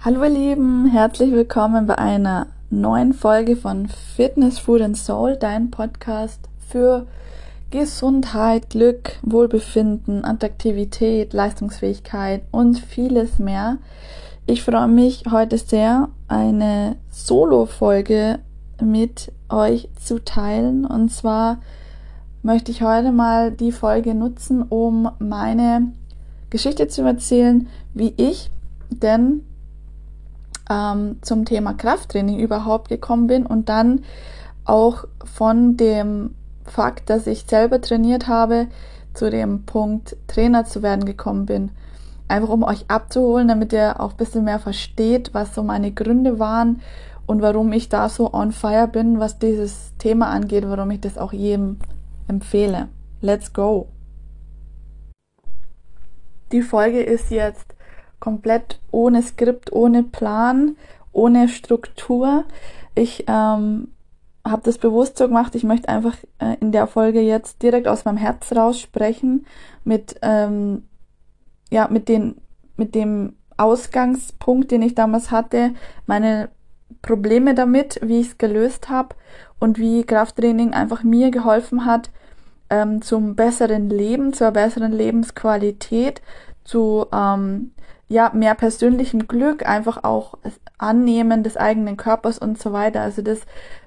Hallo ihr Lieben, herzlich willkommen bei einer neuen Folge von Fitness, Food and Soul, dein Podcast für Gesundheit, Glück, Wohlbefinden, Attraktivität, Leistungsfähigkeit und vieles mehr. Ich freue mich heute sehr, eine Solo-Folge mit euch zu teilen. Und zwar möchte ich heute mal die Folge nutzen, um meine Geschichte zu erzählen, wie ich denn ähm, zum Thema Krafttraining überhaupt gekommen bin und dann auch von dem Fakt, dass ich selber trainiert habe, zu dem Punkt Trainer zu werden gekommen bin. Einfach um euch abzuholen, damit ihr auch ein bisschen mehr versteht, was so meine Gründe waren und warum ich da so on fire bin, was dieses Thema angeht, warum ich das auch jedem empfehle. Let's go! Die Folge ist jetzt komplett ohne Skript, ohne Plan, ohne Struktur. Ich ähm, habe das bewusst so gemacht. Ich möchte einfach äh, in der Folge jetzt direkt aus meinem Herz raus sprechen mit ähm, ja mit den mit dem Ausgangspunkt, den ich damals hatte, meine Probleme damit, wie ich es gelöst habe und wie Krafttraining einfach mir geholfen hat ähm, zum besseren Leben, zur besseren Lebensqualität, zu ähm, ja, mehr persönlichem Glück, einfach auch Annehmen des eigenen Körpers und so weiter. Also das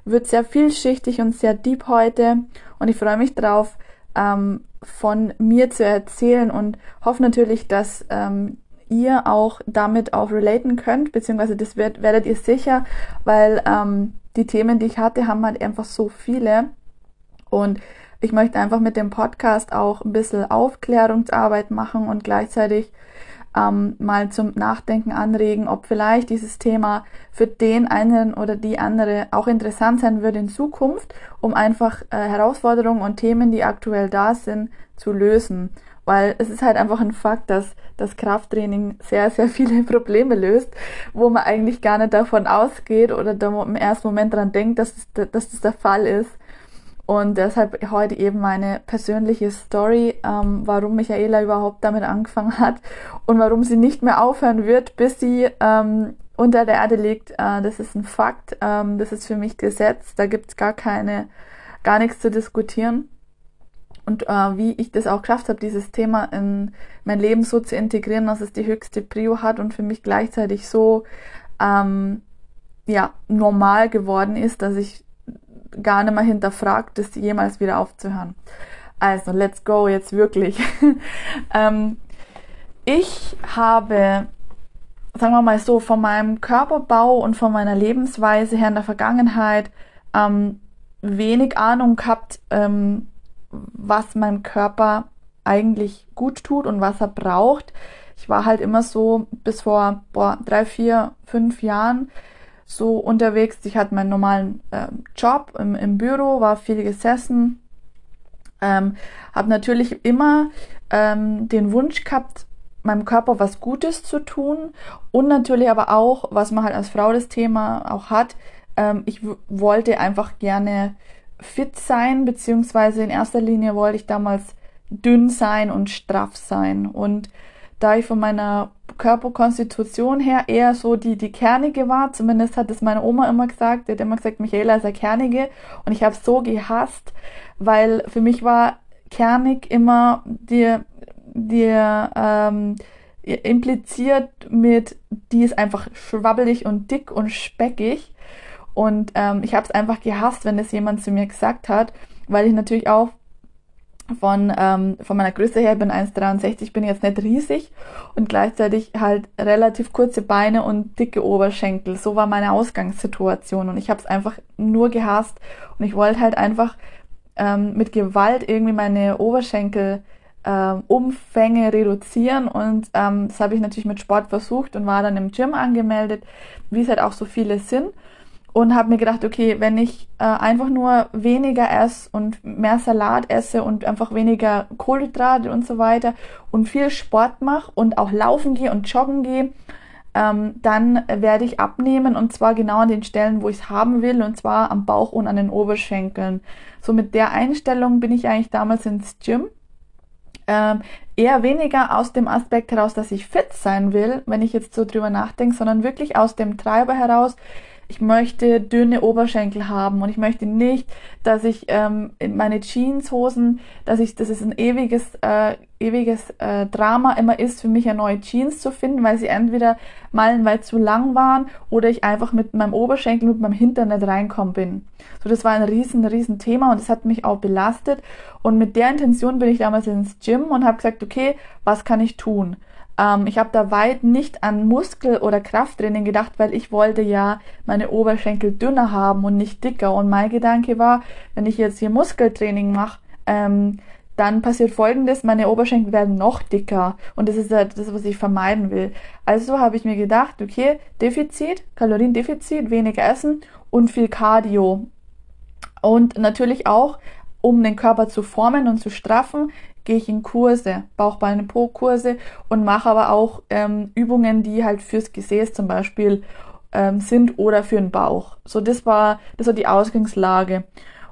wird sehr vielschichtig und sehr deep heute und ich freue mich drauf, ähm, von mir zu erzählen und hoffe natürlich, dass ähm, ihr auch damit auch relaten könnt, beziehungsweise das wird, werdet ihr sicher, weil ähm, die Themen, die ich hatte, haben halt einfach so viele und ich möchte einfach mit dem Podcast auch ein bisschen Aufklärungsarbeit machen und gleichzeitig ähm, mal zum Nachdenken anregen, ob vielleicht dieses Thema für den einen oder die andere auch interessant sein würde in Zukunft, um einfach äh, Herausforderungen und Themen, die aktuell da sind, zu lösen. Weil es ist halt einfach ein Fakt, dass das Krafttraining sehr, sehr viele Probleme löst, wo man eigentlich gar nicht davon ausgeht oder da im ersten Moment dran denkt, dass, es, dass das der Fall ist. Und deshalb heute eben meine persönliche Story, ähm, warum Michaela überhaupt damit angefangen hat und warum sie nicht mehr aufhören wird, bis sie ähm, unter der Erde liegt. Äh, das ist ein Fakt, ähm, das ist für mich Gesetz, da gibt's gar keine, gar nichts zu diskutieren. Und äh, wie ich das auch geschafft habe, dieses Thema in mein Leben so zu integrieren, dass es die höchste Prio hat und für mich gleichzeitig so ähm, ja normal geworden ist, dass ich gar nicht mehr hinterfragt, das jemals wieder aufzuhören. Also, let's go jetzt wirklich. ähm, ich habe, sagen wir mal so, von meinem Körperbau und von meiner Lebensweise her in der Vergangenheit ähm, wenig Ahnung gehabt, ähm, was mein Körper eigentlich gut tut und was er braucht. Ich war halt immer so bis vor boah, drei, vier, fünf Jahren so unterwegs. Ich hatte meinen normalen äh, Job im, im Büro, war viel gesessen, ähm, habe natürlich immer ähm, den Wunsch gehabt, meinem Körper was Gutes zu tun und natürlich aber auch, was man halt als Frau das Thema auch hat, ähm, ich wollte einfach gerne fit sein, beziehungsweise in erster Linie wollte ich damals dünn sein und straff sein und da ich von meiner Körperkonstitution her eher so die, die kernige war. Zumindest hat es meine Oma immer gesagt. Die hat immer gesagt, Michaela ist ja kernige. Und ich habe so gehasst, weil für mich war kernig immer die, die ähm, impliziert mit, die ist einfach schwabbelig und dick und speckig. Und ähm, ich habe es einfach gehasst, wenn das jemand zu mir gesagt hat, weil ich natürlich auch von, ähm, von meiner Größe her, ich bin 1,63, bin jetzt nicht riesig und gleichzeitig halt relativ kurze Beine und dicke Oberschenkel. So war meine Ausgangssituation und ich habe es einfach nur gehasst und ich wollte halt einfach ähm, mit Gewalt irgendwie meine Oberschenkel ähm, Umfänge reduzieren und ähm, das habe ich natürlich mit Sport versucht und war dann im Gym angemeldet, wie es halt auch so viele sind und habe mir gedacht, okay, wenn ich äh, einfach nur weniger esse und mehr Salat esse und einfach weniger Kohlenhydrate und so weiter und viel Sport mache und auch laufen gehe und joggen gehe, ähm, dann werde ich abnehmen und zwar genau an den Stellen, wo ich es haben will und zwar am Bauch und an den Oberschenkeln. So mit der Einstellung bin ich eigentlich damals ins Gym ähm, eher weniger aus dem Aspekt heraus, dass ich fit sein will, wenn ich jetzt so drüber nachdenke, sondern wirklich aus dem Treiber heraus, ich möchte dünne Oberschenkel haben und ich möchte nicht, dass ich ähm, in meine Jeanshosen, dass ich, dass es ein ewiges, äh, ewiges äh, Drama immer ist, für mich ja neue Jeans zu finden, weil sie entweder meilenweit zu lang waren oder ich einfach mit meinem Oberschenkel und meinem Hintern nicht reinkommen bin. So, das war ein riesen, riesen Thema und das hat mich auch belastet. Und mit der Intention bin ich damals ins Gym und habe gesagt, okay, was kann ich tun? Ähm, ich habe da weit nicht an Muskel- oder Krafttraining gedacht, weil ich wollte ja meine Oberschenkel dünner haben und nicht dicker. Und mein Gedanke war, wenn ich jetzt hier Muskeltraining mache, ähm, dann passiert folgendes, meine Oberschenkel werden noch dicker und das ist ja das, was ich vermeiden will. Also habe ich mir gedacht, okay, Defizit, Kaloriendefizit, weniger essen und viel Cardio. Und natürlich auch, um den Körper zu formen und zu straffen, gehe ich in Kurse, Bauchbeine Po Kurse und mache aber auch ähm, Übungen, die halt fürs Gesäß zum Beispiel ähm, sind oder für den Bauch. So das war das war die Ausgangslage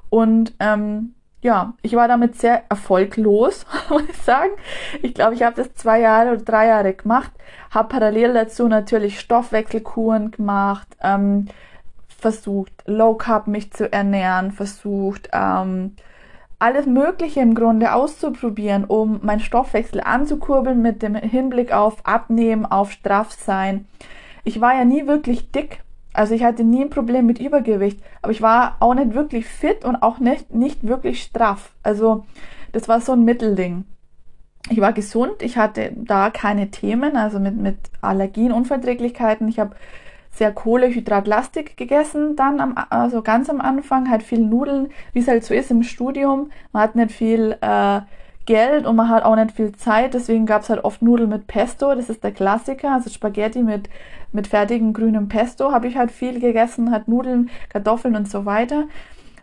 und ähm, ja, ich war damit sehr erfolglos, muss ich sagen. Ich glaube, ich habe das zwei Jahre oder drei Jahre gemacht, habe parallel dazu natürlich Stoffwechselkuren gemacht, ähm, versucht Low Carb mich zu ernähren, versucht ähm, alles Mögliche im Grunde auszuprobieren, um meinen Stoffwechsel anzukurbeln mit dem Hinblick auf Abnehmen, auf Straffsein. Ich war ja nie wirklich dick, also ich hatte nie ein Problem mit Übergewicht, aber ich war auch nicht wirklich fit und auch nicht, nicht wirklich straff. Also das war so ein Mittelding. Ich war gesund, ich hatte da keine Themen, also mit, mit Allergien, Unverträglichkeiten. Ich habe sehr Kohlehydratlastig gegessen, dann am, also ganz am Anfang, halt viel Nudeln, wie es halt so ist im Studium. Man hat nicht viel äh, Geld und man hat auch nicht viel Zeit, deswegen gab es halt oft Nudeln mit Pesto, das ist der Klassiker, also Spaghetti mit, mit fertigem grünem Pesto habe ich halt viel gegessen, halt Nudeln, Kartoffeln und so weiter.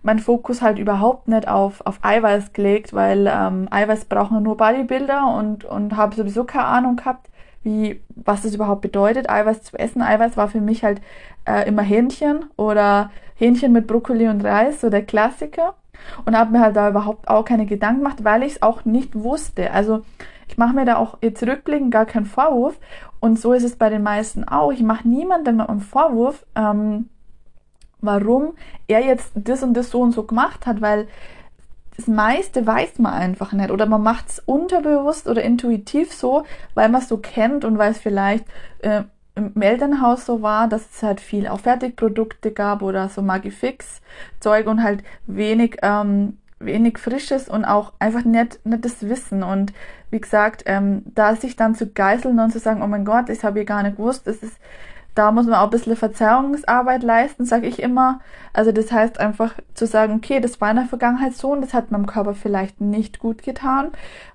Mein Fokus halt überhaupt nicht auf, auf Eiweiß gelegt, weil ähm, Eiweiß brauchen nur Bodybuilder und, und habe sowieso keine Ahnung gehabt, wie, was das überhaupt bedeutet, Eiweiß zu essen. Eiweiß war für mich halt äh, immer Hähnchen oder Hähnchen mit Brokkoli und Reis, so der Klassiker. Und habe mir halt da überhaupt auch keine Gedanken gemacht, weil ich es auch nicht wusste. Also ich mache mir da auch jetzt rückblickend gar keinen Vorwurf. Und so ist es bei den meisten auch. Ich mache niemandem einen Vorwurf, ähm, warum er jetzt das und das so und so gemacht hat, weil das meiste weiß man einfach nicht oder man macht es unterbewusst oder intuitiv so, weil man es so kennt und weil es vielleicht äh, im Elternhaus so war, dass es halt viel auch Fertigprodukte gab oder so Magifix Zeug und halt wenig ähm, wenig Frisches und auch einfach nicht, nicht das Wissen. Und wie gesagt, ähm, da sich dann zu geißeln und zu sagen, oh mein Gott, ich habe hier gar nicht gewusst, das ist da muss man auch ein bisschen Verzerrungsarbeit leisten, sage ich immer. Also das heißt einfach zu sagen, okay, das war in der Vergangenheit so und das hat meinem Körper vielleicht nicht gut getan.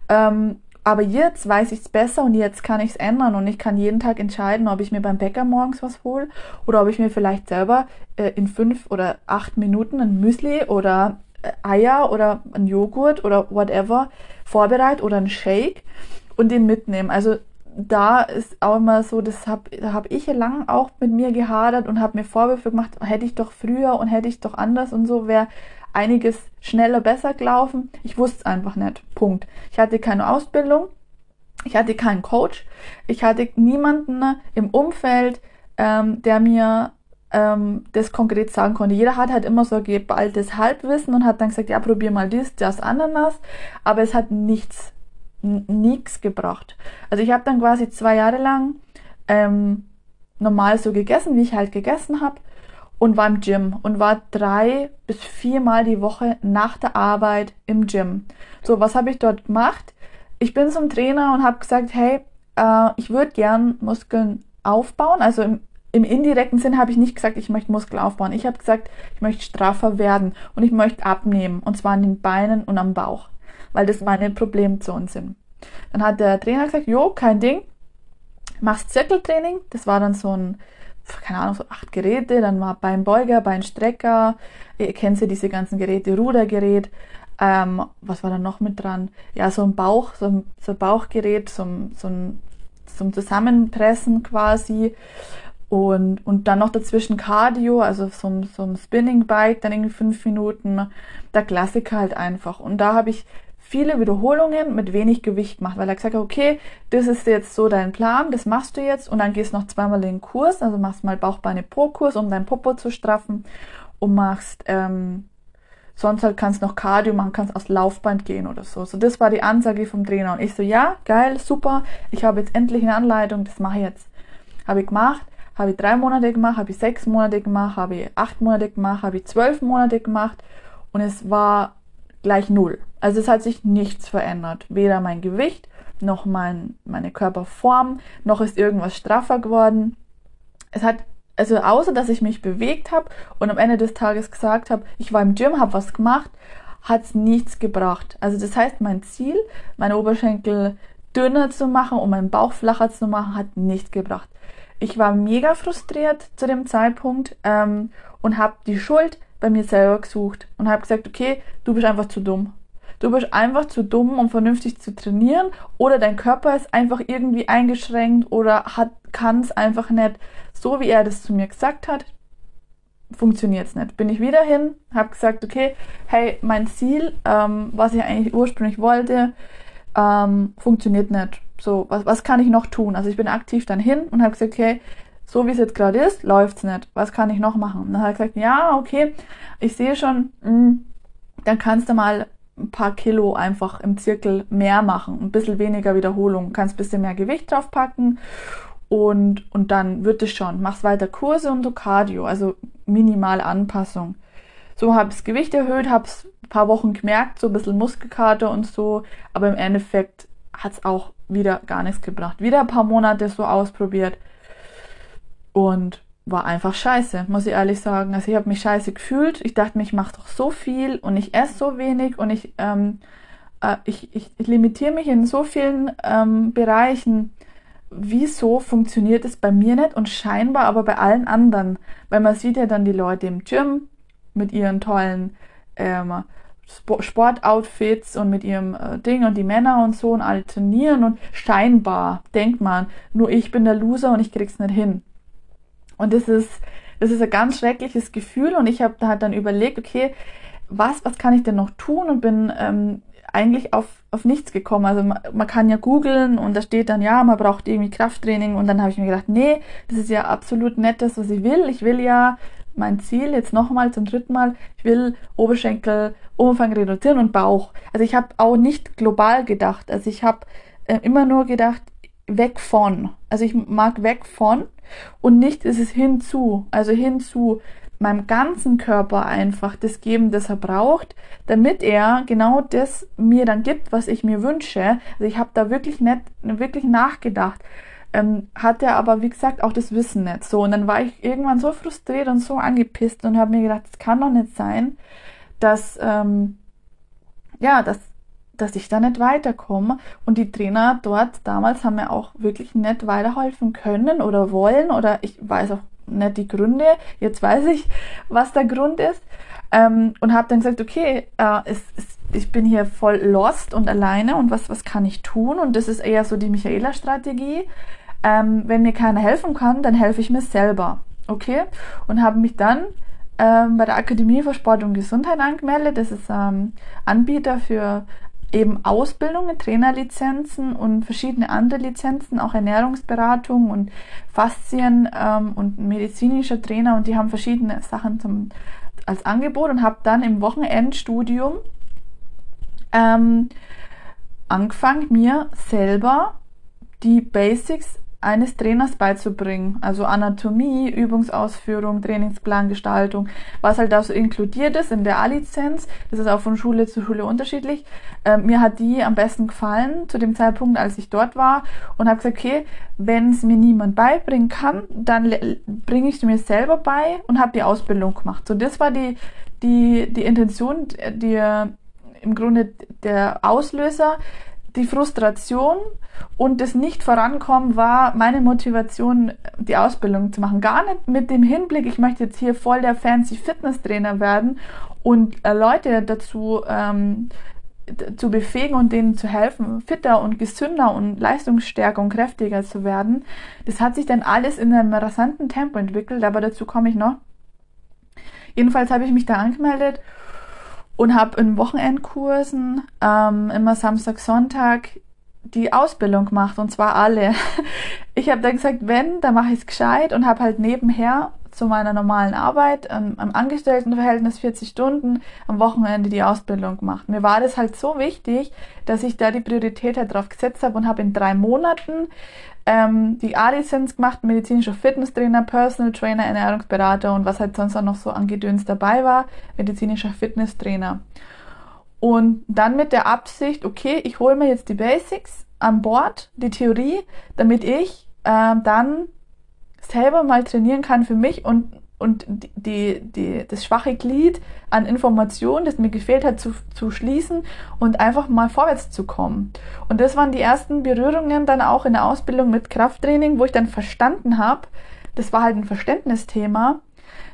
Ähm, aber jetzt weiß ich es besser und jetzt kann ich es ändern und ich kann jeden Tag entscheiden, ob ich mir beim Bäcker morgens was hole oder ob ich mir vielleicht selber äh, in fünf oder acht Minuten ein Müsli oder äh, Eier oder ein Joghurt oder whatever vorbereite oder ein Shake und den mitnehme. Also da ist auch immer so, das hab, da habe ich lang auch mit mir gehadert und habe mir Vorwürfe gemacht, hätte ich doch früher und hätte ich doch anders und so, wäre einiges schneller besser gelaufen. Ich wusste es einfach nicht. Punkt. Ich hatte keine Ausbildung, ich hatte keinen Coach, ich hatte niemanden im Umfeld, ähm, der mir ähm, das konkret sagen konnte. Jeder hat halt immer so geballtes Halbwissen und hat dann gesagt, ja, probier mal dies, das, Ananas, aber es hat nichts nichts gebracht. Also ich habe dann quasi zwei Jahre lang ähm, normal so gegessen, wie ich halt gegessen habe und war im Gym und war drei bis viermal die Woche nach der Arbeit im Gym. So, was habe ich dort gemacht? Ich bin zum Trainer und habe gesagt, hey, äh, ich würde gern Muskeln aufbauen. Also im, im indirekten Sinn habe ich nicht gesagt, ich möchte Muskeln aufbauen. Ich habe gesagt, ich möchte straffer werden und ich möchte abnehmen und zwar an den Beinen und am Bauch weil das meine Problemzonen sind. Dann hat der Trainer gesagt, jo, kein Ding, machst Zirkeltraining. Das war dann so ein, keine Ahnung, so acht Geräte. Dann war Beinbeuger, Beinstrecker. Ihr kennt ja diese ganzen Geräte, Rudergerät. Ähm, was war da noch mit dran? Ja, so ein Bauch, so ein, so ein Bauchgerät, so ein, so ein zum Zusammenpressen quasi. Und, und dann noch dazwischen Cardio, also so, so ein Spinning Bike, dann irgendwie fünf Minuten. Der Klassiker halt einfach. Und da habe ich viele Wiederholungen mit wenig Gewicht gemacht, weil er gesagt hat, okay, das ist jetzt so dein Plan, das machst du jetzt und dann gehst noch zweimal den Kurs, also machst mal Bauchbeine pro Kurs, um dein Popo zu straffen und machst ähm, sonst halt kannst noch Cardio machen, kannst aufs Laufband gehen oder so. So das war die Ansage vom Trainer und ich so ja, geil, super, ich habe jetzt endlich eine Anleitung, das mache ich jetzt. Habe ich gemacht, habe ich drei Monate gemacht, habe ich sechs Monate gemacht, habe ich acht Monate gemacht, habe ich zwölf Monate gemacht und es war gleich null. Also es hat sich nichts verändert. Weder mein Gewicht, noch mein, meine Körperform, noch ist irgendwas straffer geworden. Es hat, also außer dass ich mich bewegt habe und am Ende des Tages gesagt habe, ich war im Gym, habe was gemacht, hat es nichts gebracht. Also das heißt, mein Ziel, meine Oberschenkel dünner zu machen und meinen Bauch flacher zu machen, hat nichts gebracht. Ich war mega frustriert zu dem Zeitpunkt ähm, und habe die Schuld bei mir selber gesucht und habe gesagt, okay, du bist einfach zu dumm. Du bist einfach zu dumm, um vernünftig zu trainieren oder dein Körper ist einfach irgendwie eingeschränkt oder kann es einfach nicht, so wie er das zu mir gesagt hat, funktioniert es nicht. Bin ich wieder hin, habe gesagt, okay, hey, mein Ziel, ähm, was ich eigentlich ursprünglich wollte, ähm, funktioniert nicht. So, was, was kann ich noch tun? Also ich bin aktiv dann hin und habe gesagt, okay, so wie es jetzt gerade ist, läuft's nicht. Was kann ich noch machen? Und dann hat er gesagt, ja, okay, ich sehe schon, mh, hm, dann kannst du mal ein paar Kilo einfach im Zirkel mehr machen, ein bisschen weniger Wiederholung, kannst ein bisschen mehr Gewicht draufpacken und, und dann wird es schon. Machst weiter Kurse und so Cardio, also minimale Anpassung. So habe ich das Gewicht erhöht, habe es ein paar Wochen gemerkt, so ein bisschen Muskelkater und so, aber im Endeffekt hat es auch wieder gar nichts gebracht. Wieder ein paar Monate so ausprobiert und war einfach scheiße, muss ich ehrlich sagen. Also ich habe mich scheiße gefühlt. Ich dachte mir, ich mache doch so viel und ich esse so wenig und ich, ähm, äh, ich, ich, ich limitiere mich in so vielen ähm, Bereichen. Wieso funktioniert es bei mir nicht und scheinbar aber bei allen anderen? Weil man sieht ja dann die Leute im Gym mit ihren tollen ähm, Sportoutfits und mit ihrem äh, Ding und die Männer und so und alle trainieren und scheinbar denkt man, nur ich bin der Loser und ich krieg's nicht hin. Und das ist, das ist ein ganz schreckliches Gefühl und ich habe halt dann überlegt, okay, was, was kann ich denn noch tun und bin ähm, eigentlich auf, auf nichts gekommen. Also man, man kann ja googeln und da steht dann, ja, man braucht irgendwie Krafttraining und dann habe ich mir gedacht, nee, das ist ja absolut nicht das, was ich will. Ich will ja mein Ziel jetzt nochmal zum dritten Mal, ich will Oberschenkel, Umfang reduzieren und Bauch. Also ich habe auch nicht global gedacht. Also ich habe äh, immer nur gedacht, weg von. Also ich mag weg von und nicht ist es hinzu. Also hinzu meinem ganzen Körper einfach das geben, das er braucht, damit er genau das mir dann gibt, was ich mir wünsche. Also ich habe da wirklich nicht wirklich nachgedacht. Ähm, hat er aber wie gesagt auch das Wissen nicht so und dann war ich irgendwann so frustriert und so angepisst und habe mir gedacht, es kann doch nicht sein, dass ähm, ja, dass dass ich da nicht weiterkomme. Und die Trainer dort damals haben mir auch wirklich nicht weiterhelfen können oder wollen oder ich weiß auch nicht die Gründe. Jetzt weiß ich, was der Grund ist. Ähm, und habe dann gesagt, okay, äh, es, es, ich bin hier voll lost und alleine und was, was kann ich tun? Und das ist eher so die Michaela-Strategie. Ähm, wenn mir keiner helfen kann, dann helfe ich mir selber. Okay? Und habe mich dann ähm, bei der Akademie für Sport und Gesundheit angemeldet. Das ist ähm, Anbieter für eben Ausbildungen, Trainerlizenzen und verschiedene andere Lizenzen, auch Ernährungsberatung und Faszien ähm, und medizinischer Trainer und die haben verschiedene Sachen zum, als Angebot und habe dann im Wochenendstudium ähm, angefangen, mir selber die Basics eines Trainers beizubringen. Also Anatomie, Übungsausführung, Trainingsplangestaltung, was halt da so inkludiert ist in der A-Lizenz. Das ist auch von Schule zu Schule unterschiedlich. Äh, mir hat die am besten gefallen zu dem Zeitpunkt, als ich dort war und habe gesagt, okay, wenn es mir niemand beibringen kann, dann bringe ich es mir selber bei und habe die Ausbildung gemacht. So, das war die, die, die Intention, die im Grunde der Auslöser, die Frustration und das Nicht-Vorankommen war meine Motivation, die Ausbildung zu machen. Gar nicht mit dem Hinblick, ich möchte jetzt hier voll der fancy Fitnesstrainer werden und äh, Leute dazu ähm, zu befähigen und denen zu helfen, fitter und gesünder und leistungsstärker und kräftiger zu werden. Das hat sich dann alles in einem rasanten Tempo entwickelt, aber dazu komme ich noch. Jedenfalls habe ich mich da angemeldet und habe in Wochenendkursen ähm, immer Samstag, Sonntag die Ausbildung gemacht und zwar alle. Ich habe dann gesagt, wenn, dann mache ich es gescheit und habe halt nebenher zu meiner normalen Arbeit ähm, am Angestelltenverhältnis 40 Stunden am Wochenende die Ausbildung gemacht. Mir war das halt so wichtig, dass ich da die Priorität halt drauf gesetzt habe und habe in drei Monaten ähm, die A-Lizenz gemacht, medizinischer Fitnesstrainer, Personal Trainer, Ernährungsberater und was halt sonst auch noch so an Gedöns dabei war, medizinischer Fitnesstrainer. Und dann mit der Absicht, okay, ich hole mir jetzt die Basics an Bord, die Theorie, damit ich äh, dann selber mal trainieren kann für mich und, und die, die, das schwache Glied an Informationen, das mir gefehlt hat, zu, zu schließen und einfach mal vorwärts zu kommen. Und das waren die ersten Berührungen dann auch in der Ausbildung mit Krafttraining, wo ich dann verstanden habe, das war halt ein Verständnisthema,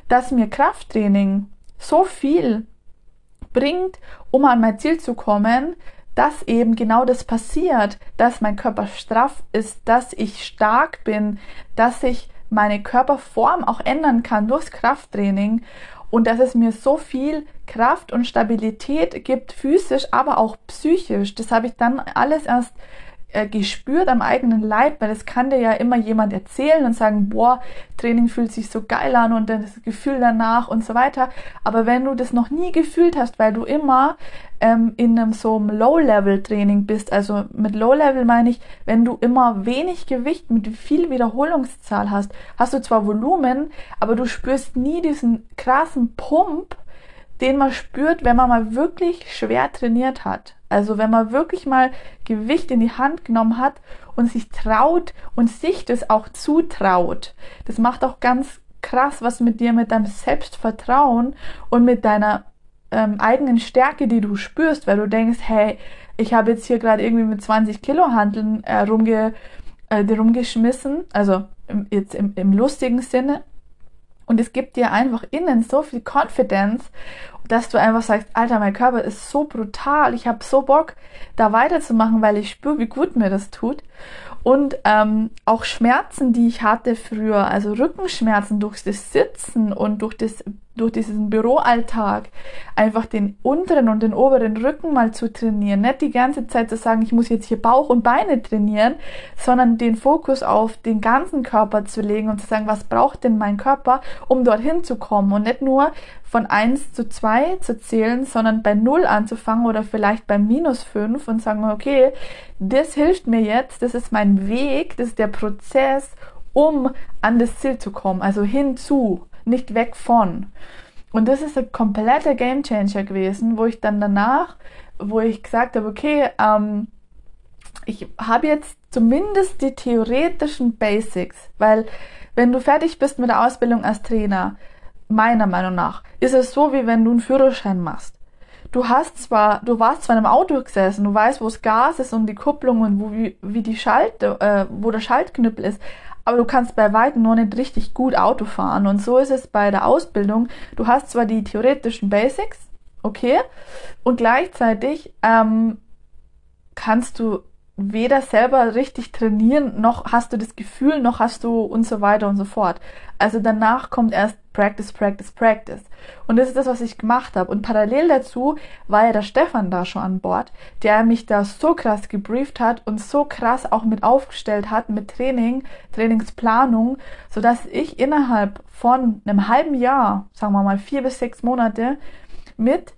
dass mir Krafttraining so viel bringt, um an mein Ziel zu kommen, dass eben genau das passiert, dass mein Körper straff ist, dass ich stark bin, dass ich meine Körperform auch ändern kann durchs Krafttraining und dass es mir so viel Kraft und Stabilität gibt, physisch, aber auch psychisch. Das habe ich dann alles erst äh, gespürt am eigenen Leib, weil es kann dir ja immer jemand erzählen und sagen, boah, Training fühlt sich so geil an und dann das Gefühl danach und so weiter. Aber wenn du das noch nie gefühlt hast, weil du immer ähm, in einem so einem Low-Level-Training bist, also mit Low-Level meine ich, wenn du immer wenig Gewicht mit viel Wiederholungszahl hast, hast du zwar Volumen, aber du spürst nie diesen krassen Pump, den man spürt, wenn man mal wirklich schwer trainiert hat. Also wenn man wirklich mal Gewicht in die Hand genommen hat und sich traut und sich das auch zutraut. Das macht auch ganz krass was mit dir, mit deinem Selbstvertrauen und mit deiner ähm, eigenen Stärke, die du spürst, weil du denkst, hey, ich habe jetzt hier gerade irgendwie mit 20 Kilo Handeln äh, rumge, äh, rumgeschmissen, also im, jetzt im, im lustigen Sinne. Und es gibt dir einfach innen so viel Confidence, dass du einfach sagst, Alter, mein Körper ist so brutal, ich habe so Bock, da weiterzumachen, weil ich spüre, wie gut mir das tut. Und ähm, auch Schmerzen, die ich hatte früher, also Rückenschmerzen durch das Sitzen und durch, das, durch diesen Büroalltag, einfach den unteren und den oberen Rücken mal zu trainieren. Nicht die ganze Zeit zu sagen, ich muss jetzt hier Bauch und Beine trainieren, sondern den Fokus auf den ganzen Körper zu legen und zu sagen, was braucht denn mein Körper, um dorthin zu kommen. Und nicht nur von eins zu zwei zu zählen, sondern bei null anzufangen oder vielleicht bei minus fünf und sagen, okay, das hilft mir jetzt, das ist mein Weg, das ist der Prozess, um an das Ziel zu kommen, also hinzu, nicht weg von. Und das ist ein kompletter Gamechanger gewesen, wo ich dann danach, wo ich gesagt habe, okay, ähm, ich habe jetzt zumindest die theoretischen Basics, weil wenn du fertig bist mit der Ausbildung als Trainer, meiner Meinung nach, ist es so, wie wenn du einen Führerschein machst. Du hast zwar, du warst zwar in einem Auto gesessen, du weißt, wo das Gas ist und die Kupplung und wo, wie, wie die Schalt, äh, wo der Schaltknüppel ist, aber du kannst bei weitem noch nicht richtig gut Auto fahren. Und so ist es bei der Ausbildung. Du hast zwar die theoretischen Basics, okay, und gleichzeitig ähm, kannst du weder selber richtig trainieren, noch hast du das Gefühl, noch hast du und so weiter und so fort. Also danach kommt erst Practice, Practice, Practice. Und das ist das, was ich gemacht habe. Und parallel dazu war ja der Stefan da schon an Bord, der mich da so krass gebrieft hat und so krass auch mit aufgestellt hat mit Training, Trainingsplanung, so dass ich innerhalb von einem halben Jahr, sagen wir mal vier bis sechs Monate, mit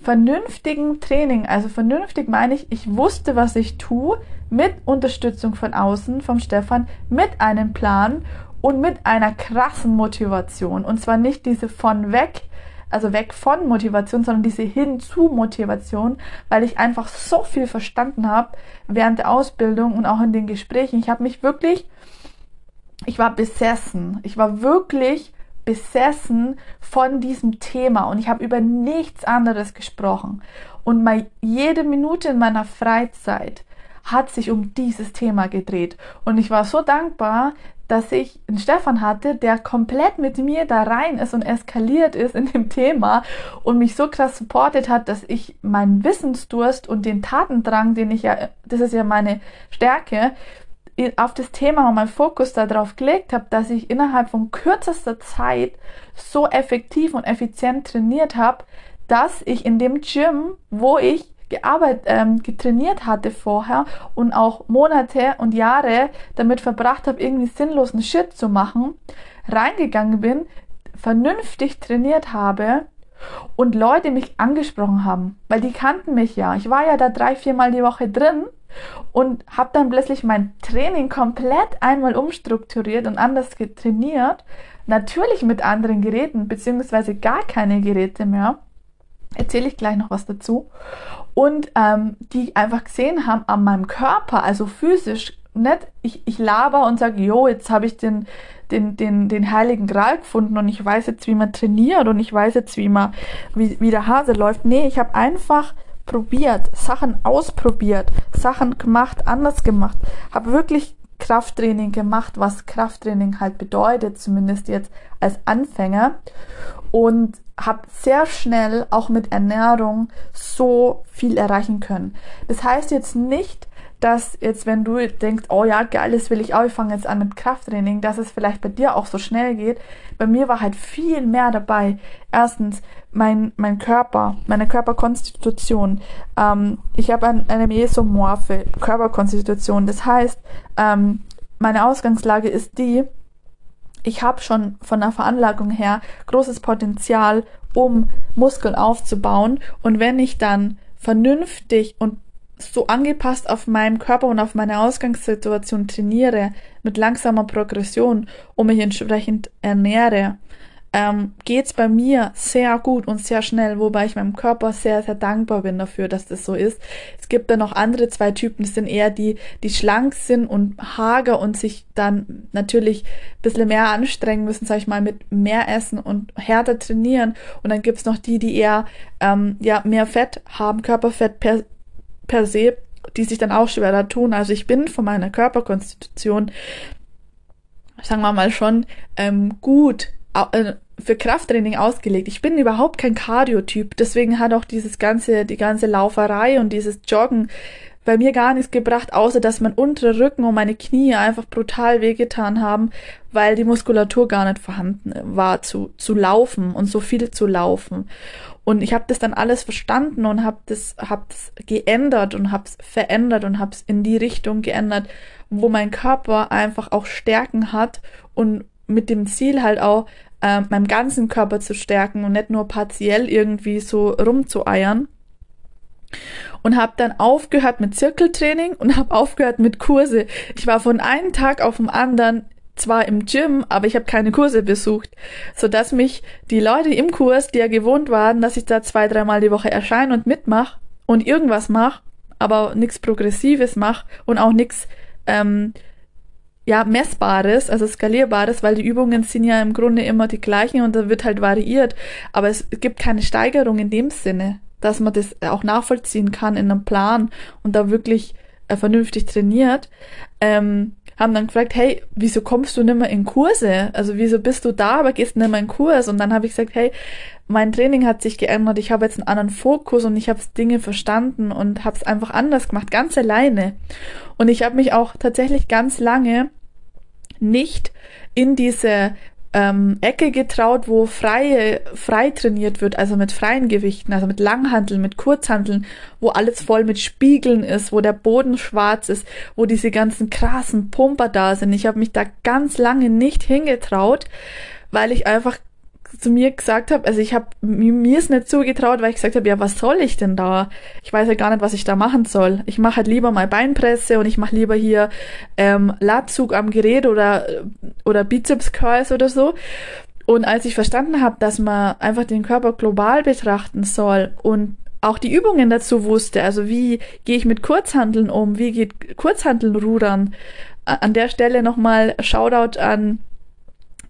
vernünftigen Training, also vernünftig meine ich, ich wusste, was ich tue, mit Unterstützung von außen, vom Stefan, mit einem Plan und mit einer krassen Motivation. Und zwar nicht diese von weg, also weg von Motivation, sondern diese hin zu Motivation, weil ich einfach so viel verstanden habe während der Ausbildung und auch in den Gesprächen. Ich habe mich wirklich, ich war besessen. Ich war wirklich besessen von diesem Thema und ich habe über nichts anderes gesprochen. Und mal jede Minute in meiner Freizeit hat sich um dieses Thema gedreht. Und ich war so dankbar, dass ich einen Stefan hatte, der komplett mit mir da rein ist und eskaliert ist in dem Thema und mich so krass supportet hat, dass ich meinen Wissensdurst und den Tatendrang, den ich ja, das ist ja meine Stärke, auf das Thema und meinen Fokus darauf gelegt habe, dass ich innerhalb von kürzester Zeit so effektiv und effizient trainiert habe, dass ich in dem Gym, wo ich gearbeitet, ähm, getrainiert hatte vorher und auch Monate und Jahre damit verbracht habe, irgendwie sinnlosen Shit zu machen, reingegangen bin, vernünftig trainiert habe und Leute mich angesprochen haben, weil die kannten mich ja. Ich war ja da drei, viermal die Woche drin und habe dann plötzlich mein Training komplett einmal umstrukturiert und anders trainiert. Natürlich mit anderen Geräten, beziehungsweise gar keine Geräte mehr. Erzähle ich gleich noch was dazu. Und ähm, die einfach gesehen haben an meinem Körper, also physisch, nicht ich, ich laber und sage, jo, jetzt habe ich den, den, den, den heiligen Gral gefunden und ich weiß jetzt, wie man trainiert und ich weiß jetzt, wie man, wie, wie der Hase läuft. Nee, ich habe einfach probiert, Sachen ausprobiert, Sachen gemacht, anders gemacht, habe wirklich Krafttraining gemacht, was Krafttraining halt bedeutet, zumindest jetzt als Anfänger und habe sehr schnell auch mit Ernährung so viel erreichen können. Das heißt jetzt nicht, dass jetzt, wenn du denkst, oh ja, geil, das will ich auch, ich fange jetzt an mit Krafttraining, dass es vielleicht bei dir auch so schnell geht. Bei mir war halt viel mehr dabei. Erstens, mein, mein Körper, meine Körperkonstitution. Ähm, ich habe ein, eine mesomorphe Körperkonstitution. Das heißt, ähm, meine Ausgangslage ist die, ich habe schon von der Veranlagung her großes Potenzial, um Muskeln aufzubauen. Und wenn ich dann vernünftig und so angepasst auf meinem Körper und auf meine Ausgangssituation trainiere, mit langsamer Progression und mich entsprechend ernähre, ähm, geht's bei mir sehr gut und sehr schnell, wobei ich meinem Körper sehr, sehr dankbar bin dafür, dass das so ist. Es gibt dann noch andere zwei Typen, das sind eher die, die schlank sind und hager und sich dann natürlich ein bisschen mehr anstrengen müssen, sag ich mal, mit mehr Essen und härter trainieren. Und dann gibt's noch die, die eher ähm, ja, mehr Fett haben, Körperfett per, per se, die sich dann auch schwerer tun. Also ich bin von meiner Körperkonstitution, sagen wir mal schon, ähm, gut äh, für Krafttraining ausgelegt. Ich bin überhaupt kein Cardio-Typ, deswegen hat auch dieses ganze, die ganze Lauferei und dieses Joggen bei mir gar nichts gebracht, außer dass mein unterer Rücken und meine Knie einfach brutal wehgetan haben, weil die Muskulatur gar nicht vorhanden war zu, zu laufen und so viel zu laufen. Und ich habe das dann alles verstanden und habe das, hab das geändert und habe es verändert und habe es in die Richtung geändert, wo mein Körper einfach auch Stärken hat und mit dem Ziel halt auch äh, meinem ganzen Körper zu stärken und nicht nur partiell irgendwie so rumzueiern. Und habe dann aufgehört mit Zirkeltraining und habe aufgehört mit Kurse. Ich war von einem Tag auf den anderen zwar im Gym, aber ich habe keine Kurse besucht, so dass mich die Leute im Kurs, die ja gewohnt waren, dass ich da zwei, dreimal die Woche erscheine und mitmache und irgendwas mache, aber nichts Progressives mache und auch nichts ähm, ja, Messbares, also Skalierbares, weil die Übungen sind ja im Grunde immer die gleichen und da wird halt variiert. Aber es gibt keine Steigerung in dem Sinne, dass man das auch nachvollziehen kann in einem Plan und da wirklich äh, vernünftig trainiert. Ähm, haben dann gefragt, hey, wieso kommst du nicht mehr in Kurse? Also wieso bist du da, aber gehst nicht mehr in Kurs? Und dann habe ich gesagt, hey, mein Training hat sich geändert, ich habe jetzt einen anderen Fokus und ich habe Dinge verstanden und habe es einfach anders gemacht, ganz alleine. Und ich habe mich auch tatsächlich ganz lange nicht in diese ähm, Ecke getraut, wo frei, frei trainiert wird, also mit freien Gewichten, also mit Langhanteln, mit Kurzhanteln, wo alles voll mit Spiegeln ist, wo der Boden schwarz ist, wo diese ganzen krassen Pumper da sind. Ich habe mich da ganz lange nicht hingetraut, weil ich einfach zu mir gesagt habe, also ich habe mir ist nicht zugetraut, weil ich gesagt habe, ja, was soll ich denn da? Ich weiß ja gar nicht, was ich da machen soll. Ich mache halt lieber mal Beinpresse und ich mache lieber hier ähm, Latzug am Gerät oder oder Bizeps Curls oder so. Und als ich verstanden habe, dass man einfach den Körper global betrachten soll und auch die Übungen dazu wusste, also wie gehe ich mit Kurzhanteln um, wie geht Kurzhantelrudern, an der Stelle nochmal Shoutout an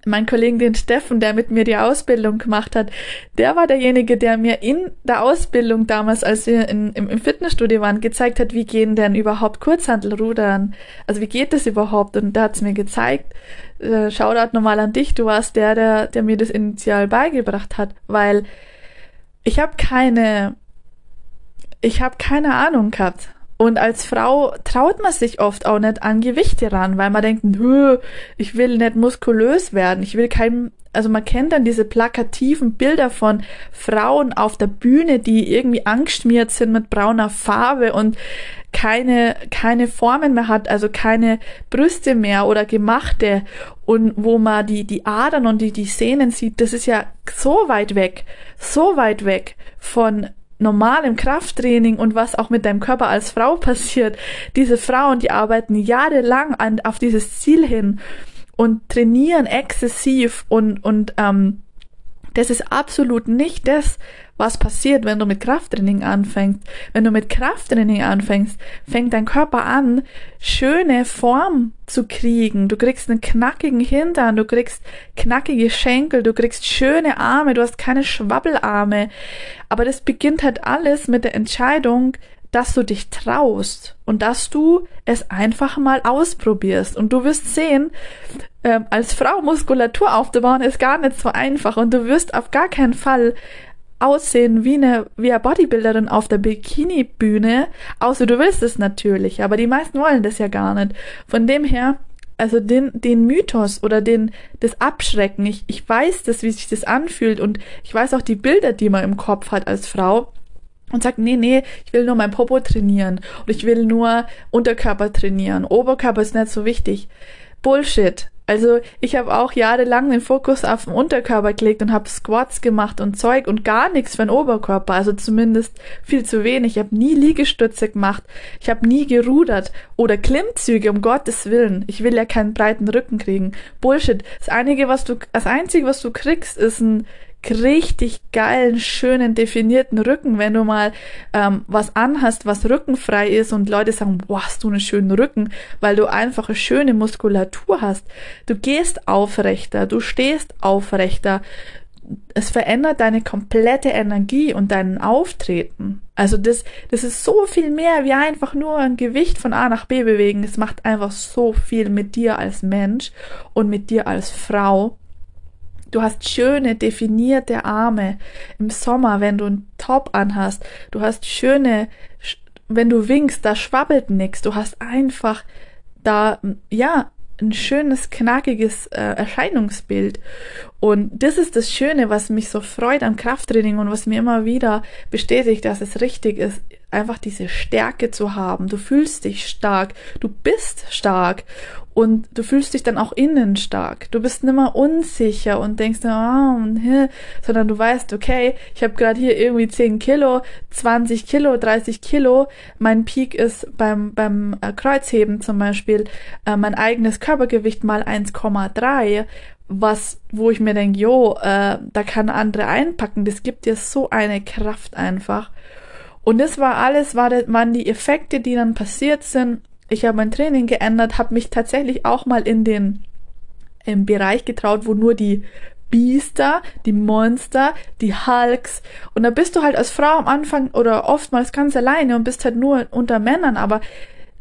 mein Kollegen, den Steffen, der mit mir die Ausbildung gemacht hat, der war derjenige, der mir in der Ausbildung damals, als wir in, im, im, Fitnessstudio waren, gezeigt hat, wie gehen denn überhaupt Kurzhantelrudern? Also wie geht das überhaupt? Und da hat's mir gezeigt. Äh, Shoutout nochmal an dich, du warst der, der, der mir das initial beigebracht hat, weil ich habe keine, ich habe keine Ahnung gehabt Und als Frau traut man sich oft auch nicht an Gewichte ran, weil man denkt, nö, ich will nicht muskulös werden, ich will kein, also man kennt dann diese plakativen Bilder von Frauen auf der Bühne, die irgendwie angstschmiert sind mit brauner Farbe und keine, keine Formen mehr hat, also keine Brüste mehr oder gemachte. Und wo man die, die Adern und die, die Sehnen sieht, das ist ja so weit weg, so weit weg von normalem Krafttraining und was auch mit deinem Körper als Frau passiert. Diese Frauen, die arbeiten jahrelang an, auf dieses Ziel hin und trainieren exzessiv und, und ähm, das ist absolut nicht das, was passiert, wenn du mit Krafttraining anfängst. Wenn du mit Krafttraining anfängst, fängt dein Körper an, schöne Form zu kriegen. Du kriegst einen knackigen Hintern, du kriegst knackige Schenkel, du kriegst schöne Arme, du hast keine Schwabbelarme. Aber das beginnt halt alles mit der Entscheidung, dass du dich traust und dass du es einfach mal ausprobierst. Und du wirst sehen, äh, als Frau Muskulatur aufzubauen ist gar nicht so einfach und du wirst auf gar keinen Fall aussehen wie eine, wie eine Bodybuilderin auf der Bikini-Bühne, außer du willst es natürlich, aber die meisten wollen das ja gar nicht. Von dem her, also den, den Mythos oder den, das Abschrecken, ich, ich weiß das, wie sich das anfühlt und ich weiß auch die Bilder, die man im Kopf hat als Frau und sagt, nee, nee, ich will nur mein Popo trainieren und ich will nur Unterkörper trainieren. Oberkörper ist nicht so wichtig. Bullshit. Also ich habe auch jahrelang den Fokus auf den Unterkörper gelegt und habe Squats gemacht und Zeug und gar nichts für den Oberkörper, also zumindest viel zu wenig. Ich habe nie Liegestütze gemacht, ich habe nie gerudert oder Klimmzüge, um Gottes Willen. Ich will ja keinen breiten Rücken kriegen. Bullshit. Das einige, was du, das einzige, was du kriegst, ist ein richtig geilen, schönen, definierten Rücken, wenn du mal ähm, was anhast, was rückenfrei ist und Leute sagen, boah, hast du einen schönen Rücken, weil du einfach eine schöne Muskulatur hast. Du gehst aufrechter, du stehst aufrechter. Es verändert deine komplette Energie und deinen Auftreten. Also das, das ist so viel mehr wie einfach nur ein Gewicht von A nach B bewegen. Es macht einfach so viel mit dir als Mensch und mit dir als Frau Du hast schöne, definierte Arme im Sommer, wenn du einen Top anhast. Du hast schöne, wenn du winkst, da schwabbelt nix. Du hast einfach da, ja, ein schönes, knackiges äh, Erscheinungsbild. Und das ist das Schöne, was mich so freut am Krafttraining und was mir immer wieder bestätigt, dass es richtig ist, einfach diese Stärke zu haben. Du fühlst dich stark, du bist stark und du fühlst dich dann auch innen stark. Du bist nimmer unsicher und denkst, oh, sondern du weißt, okay, ich habe gerade hier irgendwie 10 Kilo, 20 Kilo, 30 Kilo. Mein Peak ist beim, beim äh, Kreuzheben zum Beispiel äh, mein eigenes Körpergewicht mal 1,3 was, wo ich mir denke, jo, äh, da kann andere einpacken, das gibt dir so eine Kraft einfach. Und das war alles, war, waren die Effekte, die dann passiert sind, ich habe mein Training geändert, habe mich tatsächlich auch mal in den im Bereich getraut, wo nur die Biester, die Monster, die Hulks und da bist du halt als Frau am Anfang oder oftmals ganz alleine und bist halt nur unter Männern, aber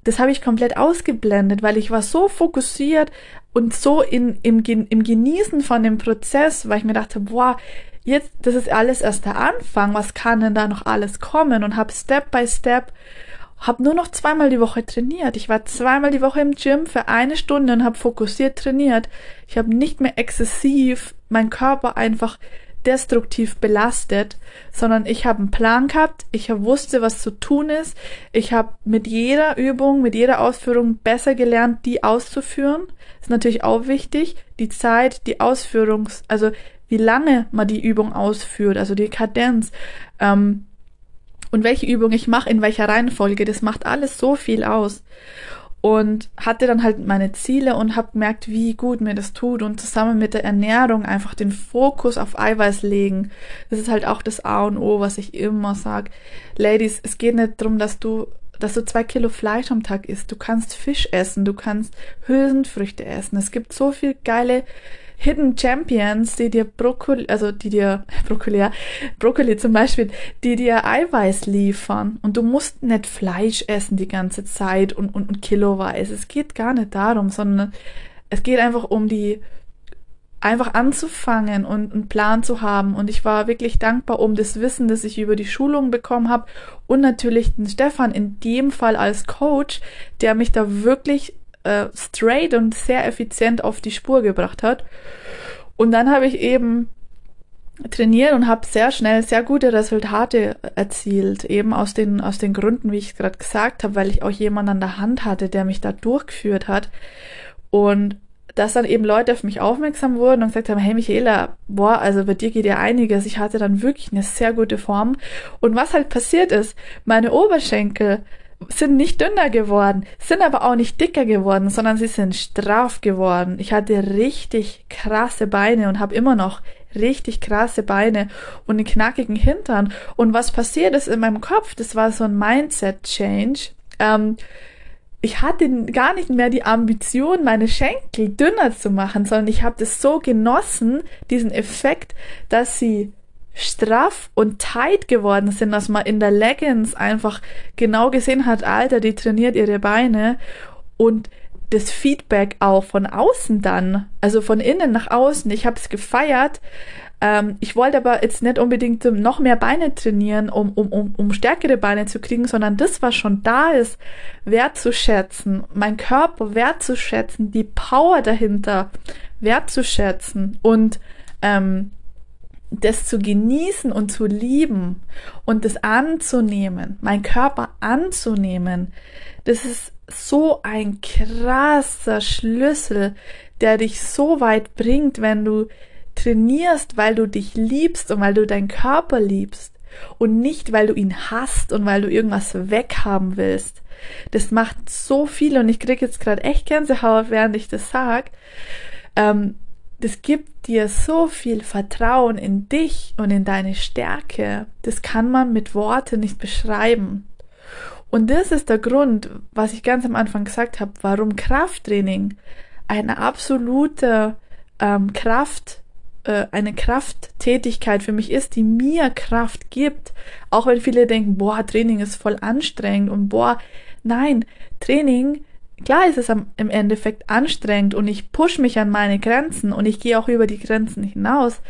das habe ich komplett ausgeblendet, weil ich war so fokussiert und so in, im, im Genießen von dem Prozess, weil ich mir dachte, boah, jetzt, das ist alles erst der Anfang, was kann denn da noch alles kommen und habe Step by Step habe nur noch zweimal die Woche trainiert. Ich war zweimal die Woche im Gym für eine Stunde und habe fokussiert trainiert. Ich habe nicht mehr exzessiv meinen Körper einfach destruktiv belastet, sondern ich habe einen Plan gehabt, ich wusste, was zu tun ist, ich habe mit jeder Übung, mit jeder Ausführung besser gelernt, die auszuführen. Ist natürlich auch wichtig, die Zeit, die Ausführungs, also wie lange man die Übung ausführt, also die Kadenz. Ähm, und welche Übung ich mache, in welcher Reihenfolge, das macht alles so viel aus. Und hatte dann halt meine Ziele und habe gemerkt, wie gut mir das tut und zusammen mit der Ernährung einfach den Fokus auf Eiweiß legen. Das ist halt auch das A und O, was ich immer sag. Ladies, es geht nicht darum, dass du dass du zwei Kilo Fleisch am Tag isst. Du kannst Fisch essen, du kannst Hülsenfrüchte essen. Es gibt so viel geile Hidden Champions, die dir Brokkoli, also die dir Brokkoli, Brokkoli zum Beispiel, die dir Eiweiß liefern. Und du musst nicht Fleisch essen die ganze Zeit und, und, und kiloweise. Es geht gar nicht darum, sondern es geht einfach um die einfach anzufangen und einen Plan zu haben. Und ich war wirklich dankbar um das Wissen, das ich über die Schulung bekommen habe und natürlich den Stefan in dem Fall als Coach, der mich da wirklich äh, straight und sehr effizient auf die Spur gebracht hat. Und dann habe ich eben trainiert und habe sehr schnell sehr gute Resultate erzielt, eben aus den aus den Gründen, wie ich gerade gesagt habe, weil ich auch jemanden an der Hand hatte, der mich da durchgeführt hat und dass dann eben Leute auf mich aufmerksam wurden und gesagt haben, hey Michaela, boah, also bei dir geht ja einiges. Ich hatte dann wirklich eine sehr gute Form. Und was halt passiert ist, meine Oberschenkel sind nicht dünner geworden, sind aber auch nicht dicker geworden, sondern sie sind straff geworden. Ich hatte richtig krasse Beine und habe immer noch richtig krasse Beine und einen knackigen Hintern. Und was passiert ist in meinem Kopf, das war so ein Mindset-Change. Ähm, ich hatte gar nicht mehr die Ambition, meine Schenkel dünner zu machen, sondern ich habe das so genossen, diesen Effekt, dass sie straff und tight geworden sind, dass man in der Leggings einfach genau gesehen hat, Alter, die trainiert ihre Beine und das Feedback auch von außen dann, also von innen nach außen. Ich habe es gefeiert, ähm, ich wollte aber jetzt nicht unbedingt noch mehr Beine trainieren, um, um, um, um stärkere Beine zu kriegen, sondern das, was schon da ist, wertzuschätzen, mein Körper wertzuschätzen, die Power dahinter wertzuschätzen und ähm, das zu genießen und zu lieben und das anzunehmen, mein Körper anzunehmen, das ist so ein krasser Schlüssel, der dich so weit bringt, wenn du trainierst, weil du dich liebst und weil du deinen Körper liebst und nicht, weil du ihn hast und weil du irgendwas weghaben willst. Das macht so viel und ich kriege jetzt gerade echt Gänsehaut, während ich das sag. Ähm, das gibt dir so viel Vertrauen in dich und in deine Stärke. Das kann man mit Worten nicht beschreiben. Und das ist der Grund, was ich ganz am Anfang gesagt habe, warum Krafttraining eine absolute ähm, Kraft äh, eine Krafttätigkeit für mich ist, die mir Kraft gibt. Auch wenn viele denken, boah, Training ist voll anstrengend und boah, nein, Training, klar ist es am, im Endeffekt anstrengend und ich push mich an meine Grenzen und ich gehe auch über die Grenzen hinaus.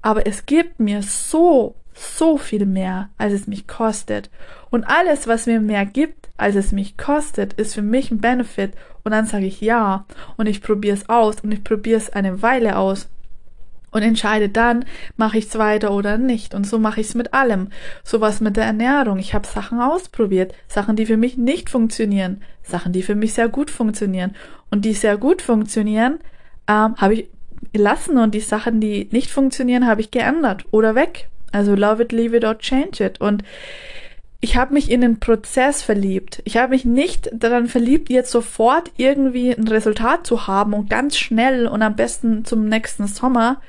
Aber es gibt mir so, so viel mehr, als es mich kostet. Und alles, was mir mehr gibt, als es mich kostet, ist für mich ein Benefit. Und dann sage ich ja und ich probiere es aus und ich probiere es eine Weile aus und entscheide dann, mache ich es weiter oder nicht. Und so mache ich es mit allem. Sowas mit der Ernährung. Ich habe Sachen ausprobiert, Sachen, die für mich nicht funktionieren, Sachen, die für mich sehr gut funktionieren. Und die sehr gut funktionieren, ähm, habe ich gelassen und die Sachen, die nicht funktionieren, habe ich geändert oder weg. Also love it, leave it or change it. Und ich habe mich in den Prozess verliebt. Ich habe mich nicht daran verliebt, jetzt sofort irgendwie ein Resultat zu haben und ganz schnell und am besten zum nächsten Sommer,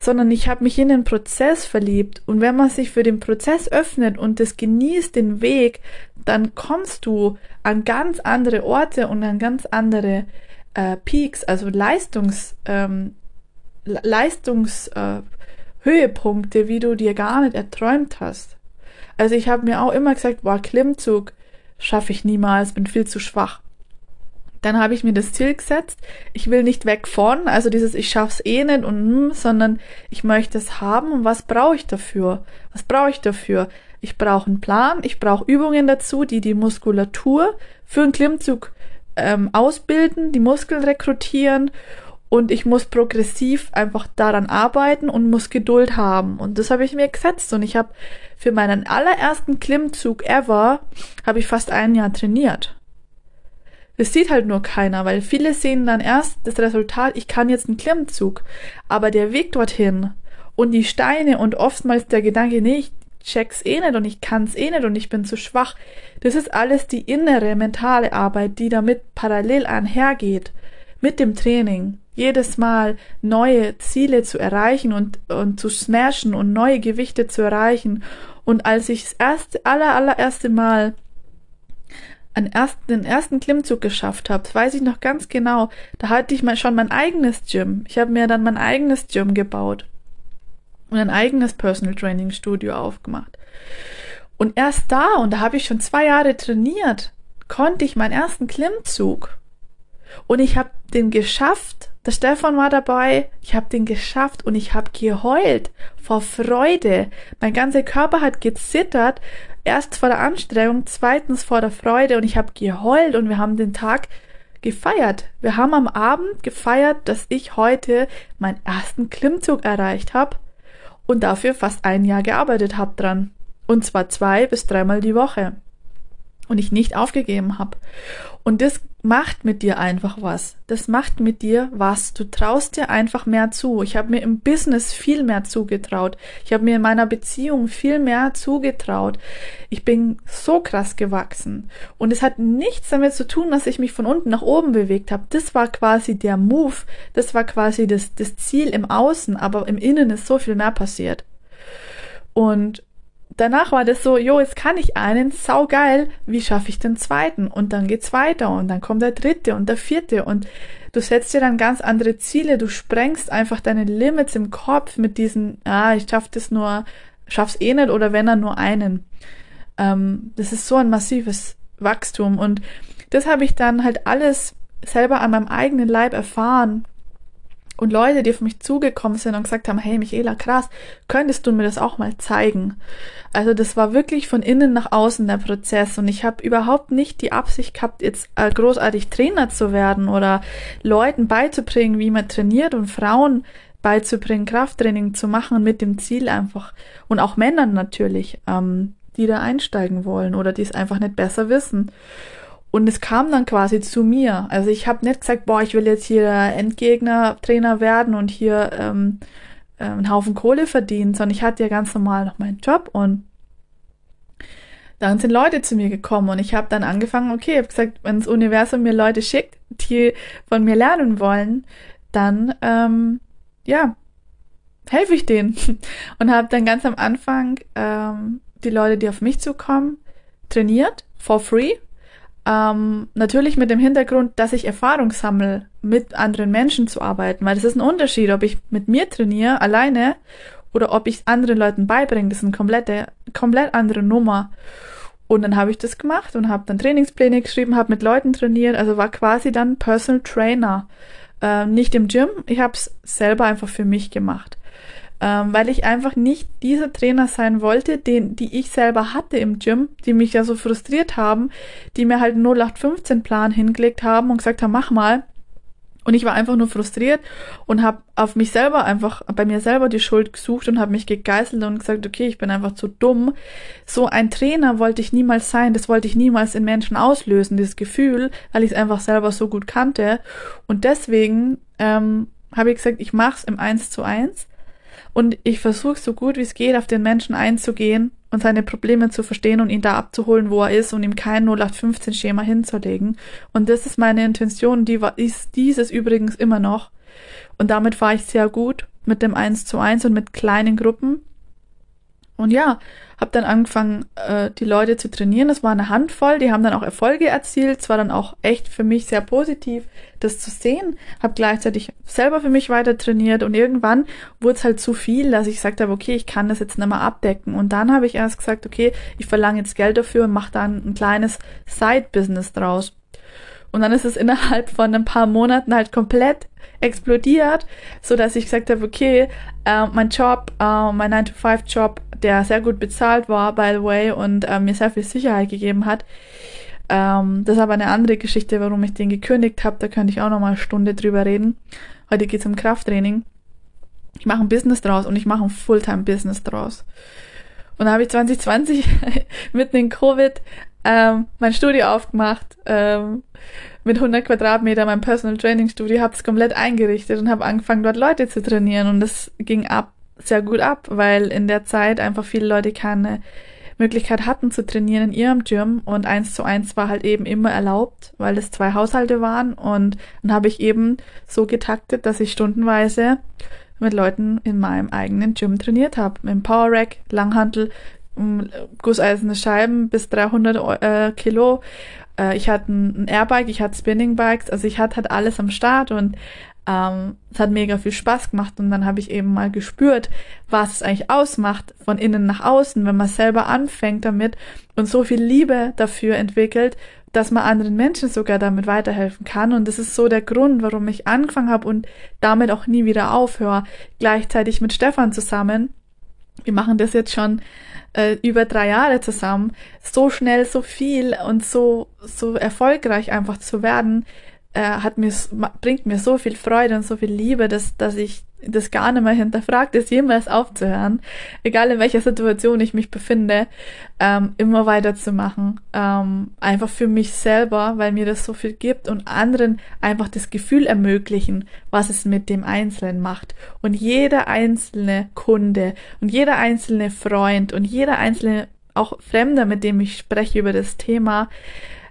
sondern ich habe mich in den Prozess verliebt. Und wenn man sich für den Prozess öffnet und das genießt, den Weg, dann kommst du an ganz andere Orte und an ganz andere äh, Peaks, also Leistungs, ähm, Leistungshöhepunkte, äh, wie du dir gar nicht erträumt hast. Also ich habe mir auch immer gesagt, boah, Klimmzug schaffe ich niemals, bin viel zu schwach. Dann habe ich mir das Ziel gesetzt, ich will nicht weg von, also dieses ich schaff's eh nicht und hm, sondern ich möchte es haben und was brauche ich dafür? Was brauche ich dafür? Ich brauche einen Plan, ich brauche Übungen dazu, die die Muskulatur für einen Klimmzug ähm, ausbilden, die Muskeln rekrutieren und ich muss progressiv einfach daran arbeiten und muss Geduld haben. Und das habe ich mir gesetzt. Und ich habe für meinen allerersten Klimmzug ever, habe ich fast ein Jahr trainiert. Das sieht halt nur keiner, weil viele sehen dann erst das Resultat, ich kann jetzt einen Klimmzug. Aber der Weg dorthin und die Steine und oftmals der Gedanke, nee, ich check's eh nicht und ich kann's eh nicht und ich bin zu schwach. Das ist alles die innere mentale Arbeit, die damit parallel einhergeht mit dem Training jedes Mal neue Ziele zu erreichen und, und zu smashen und neue Gewichte zu erreichen. Und als ich das erste, aller, allererste Mal einen ersten, den ersten Klimmzug geschafft habe, weiß ich noch ganz genau, da hatte ich mal schon mein eigenes Gym. Ich habe mir dann mein eigenes Gym gebaut und ein eigenes Personal Training Studio aufgemacht. Und erst da, und da habe ich schon zwei Jahre trainiert, konnte ich meinen ersten Klimmzug Und ich habe den geschafft. Der Stefan war dabei. Ich habe den geschafft und ich habe geheult vor Freude. Mein ganzer Körper hat gezittert. Erst vor der Anstrengung, zweitens vor der Freude und ich habe geheult und wir haben den Tag gefeiert. Wir haben am Abend gefeiert, dass ich heute meinen ersten Klimmzug erreicht habe und dafür fast ein Jahr gearbeitet habe dran. Und zwar zwei bis dreimal die Woche und ich nicht aufgegeben habe. Und das macht mit dir einfach was. Das macht mit dir was. Du traust dir einfach mehr zu. Ich habe mir im Business viel mehr zugetraut. Ich habe mir in meiner Beziehung viel mehr zugetraut. Ich bin so krass gewachsen. Und es hat nichts damit zu tun, dass ich mich von unten nach oben bewegt habe. Das war quasi der Move. Das war quasi das, das Ziel im Außen. Aber im Innen ist so viel mehr passiert. Und danach war das so, jo, jetzt kann ich einen, saugeil, wie schaffe ich den zweiten? Und dann geht's weiter und dann kommt der dritte und der vierte und du setzt dir dann ganz andere Ziele, du sprengst einfach deine Limits im Kopf mit diesen, ah, ich schaff das nur, schaff's eh nicht oder wenn er nur einen. Ähm, das ist so ein massives Wachstum und das habe ich dann halt alles selber an meinem eigenen Leib erfahren und Leute, die auf mich zugekommen sind und gesagt haben, hey Michaela, krass, könntest du mir das auch mal zeigen? Also das war wirklich von innen nach außen der Prozess und ich habe überhaupt nicht die Absicht gehabt, jetzt äh, großartig Trainer zu werden oder Leuten beizubringen, wie man trainiert und Frauen beizubringen, Krafttraining zu machen mit dem Ziel einfach und auch Männern natürlich, ähm, die da einsteigen wollen oder die es einfach nicht besser wissen. Und es kam dann quasi zu mir. Also ich habe nicht gesagt, boah, ich will jetzt hier Endgegner-Trainer werden und hier ähm, äh, einen Haufen Kohle verdienen, sondern ich hatte ja ganz normal noch meinen Job und dann sind Leute zu mir gekommen und ich habe dann angefangen, okay, ich habe gesagt, wenn das Universum mir Leute schickt, die von mir lernen wollen, dann ähm, ja, helfe ich denen. Und habe dann ganz am Anfang ähm, die Leute, die auf mich zukommen, trainiert, for free, ähm, natürlich mit dem Hintergrund, dass ich Erfahrung sammle, mit anderen Menschen zu arbeiten, weil das ist ein Unterschied, ob ich mit mir trainiere, alleine, oder ob ich anderen Leuten beibringe. Das ist eine komplette, komplett andere Nummer. Und dann habe ich das gemacht und habe dann Trainingspläne geschrieben, habe mit Leuten trainiert, also war quasi dann Personal Trainer. Äh, nicht im Gym, ich habe es selber einfach für mich gemacht ähm, weil ich einfach nicht dieser Trainer sein wollte, den, die ich selber hatte im Gym, die mich ja so frustriert haben, die mir halt einen 0815 Plan hingelegt haben und gesagt haben, mach mal. Und ich war einfach nur frustriert und habe auf mich selber einfach, bei mir selber die Schuld gesucht und habe mich gegeißelt und gesagt, okay, ich bin einfach zu dumm. So ein Trainer wollte ich niemals sein, das wollte ich niemals in Menschen auslösen, dieses Gefühl, weil ich es einfach selber so gut kannte. Und deswegen ähm, habe ich gesagt, ich mach's im 1 zu 1 und ich versuche so gut wie es geht, auf den Menschen einzugehen und seine Probleme zu verstehen und ihn da abzuholen, wo er ist und ihm kein 0815-Schema hinzulegen. Und das ist meine Intention, die war, ist dieses übrigens immer noch. Und damit fahre ich sehr gut mit dem 1 zu 1 und mit kleinen Gruppen. Und ja, habe dann angefangen, äh, die Leute zu trainieren. Das war eine Handvoll, die haben dann auch Erfolge erzielt. Es war dann auch echt für mich sehr positiv, das zu sehen. Habe gleichzeitig selber für mich weiter trainiert und irgendwann wurde es halt zu viel, dass ich gesagt habe, okay, ich kann das jetzt nicht mehr abdecken. Und dann habe ich erst gesagt, okay, ich verlange jetzt Geld dafür und mache dann ein kleines Side-Business draus. Und dann ist es innerhalb von ein paar Monaten halt komplett explodiert, so dass ich gesagt habe, okay, äh, mein Job, äh, mein 9-to-5-Job der sehr gut bezahlt war, by the way, und äh, mir sehr viel Sicherheit gegeben hat. Ähm, das ist aber eine andere Geschichte, warum ich den gekündigt habe. Da könnte ich auch noch mal eine Stunde drüber reden. Heute geht's um Krafttraining. Ich mache ein Business draus und ich mache ein Fulltime-Business draus. Und da habe ich 2020 mitten in Covid ähm, mein Studio aufgemacht ähm, mit 100 Quadratmeter, mein Personal Training Studio, habe es komplett eingerichtet und habe angefangen, dort Leute zu trainieren. Und das ging ab sehr gut ab, weil in der Zeit einfach viele Leute keine Möglichkeit hatten zu trainieren in ihrem Gym. Und eins zu eins war halt eben immer erlaubt, weil es zwei Haushalte waren. Und dann habe ich eben so getaktet, dass ich stundenweise mit Leuten in meinem eigenen Gym trainiert habe. Mit Power Rack, Langhantel, gusseiserne Scheiben bis 300 äh, Kilo. Äh, ich hatte ein Airbike, ich hatte Spinning Bikes, also ich hatte halt alles am Start und ähm, es hat mega viel Spaß gemacht und dann habe ich eben mal gespürt, was es eigentlich ausmacht, von innen nach außen, wenn man selber anfängt damit und so viel Liebe dafür entwickelt, dass man anderen Menschen sogar damit weiterhelfen kann. Und das ist so der Grund, warum ich angefangen habe und damit auch nie wieder aufhöre. Gleichzeitig mit Stefan zusammen. Wir machen das jetzt schon äh, über drei Jahre zusammen. So schnell, so viel und so, so erfolgreich einfach zu werden, äh, hat mir, bringt mir so viel Freude und so viel Liebe, dass, dass ich das gar nicht mehr hinterfragt ist, jemals aufzuhören, egal in welcher Situation ich mich befinde, ähm, immer weiterzumachen. Ähm, einfach für mich selber, weil mir das so viel gibt und anderen einfach das Gefühl ermöglichen, was es mit dem Einzelnen macht. Und jeder einzelne Kunde und jeder einzelne Freund und jeder einzelne auch Fremder, mit dem ich spreche über das Thema,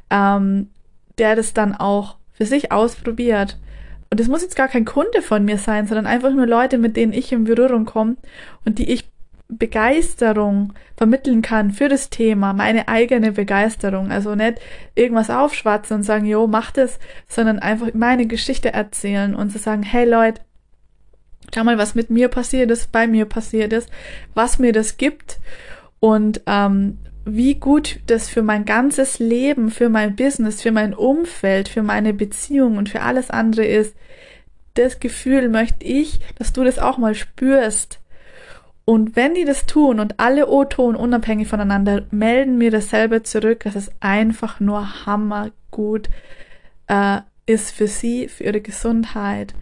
ähm, der das dann auch für sich ausprobiert und es muss jetzt gar kein Kunde von mir sein, sondern einfach nur Leute, mit denen ich in Berührung komme und die ich Begeisterung vermitteln kann für das Thema, meine eigene Begeisterung. Also nicht irgendwas aufschwatzen und sagen, jo, mach das, sondern einfach meine Geschichte erzählen und zu sagen, hey Leute, schau mal, was mit mir passiert ist, bei mir passiert ist, was mir das gibt und ähm, wie gut das für mein ganzes Leben, für mein Business, für mein Umfeld, für meine Beziehung und für alles andere ist, das Gefühl möchte ich, dass du das auch mal spürst. Und wenn die das tun und alle O-Ton unabhängig voneinander melden mir dasselbe zurück, dass es einfach nur hammergut äh, ist für sie, für ihre Gesundheit,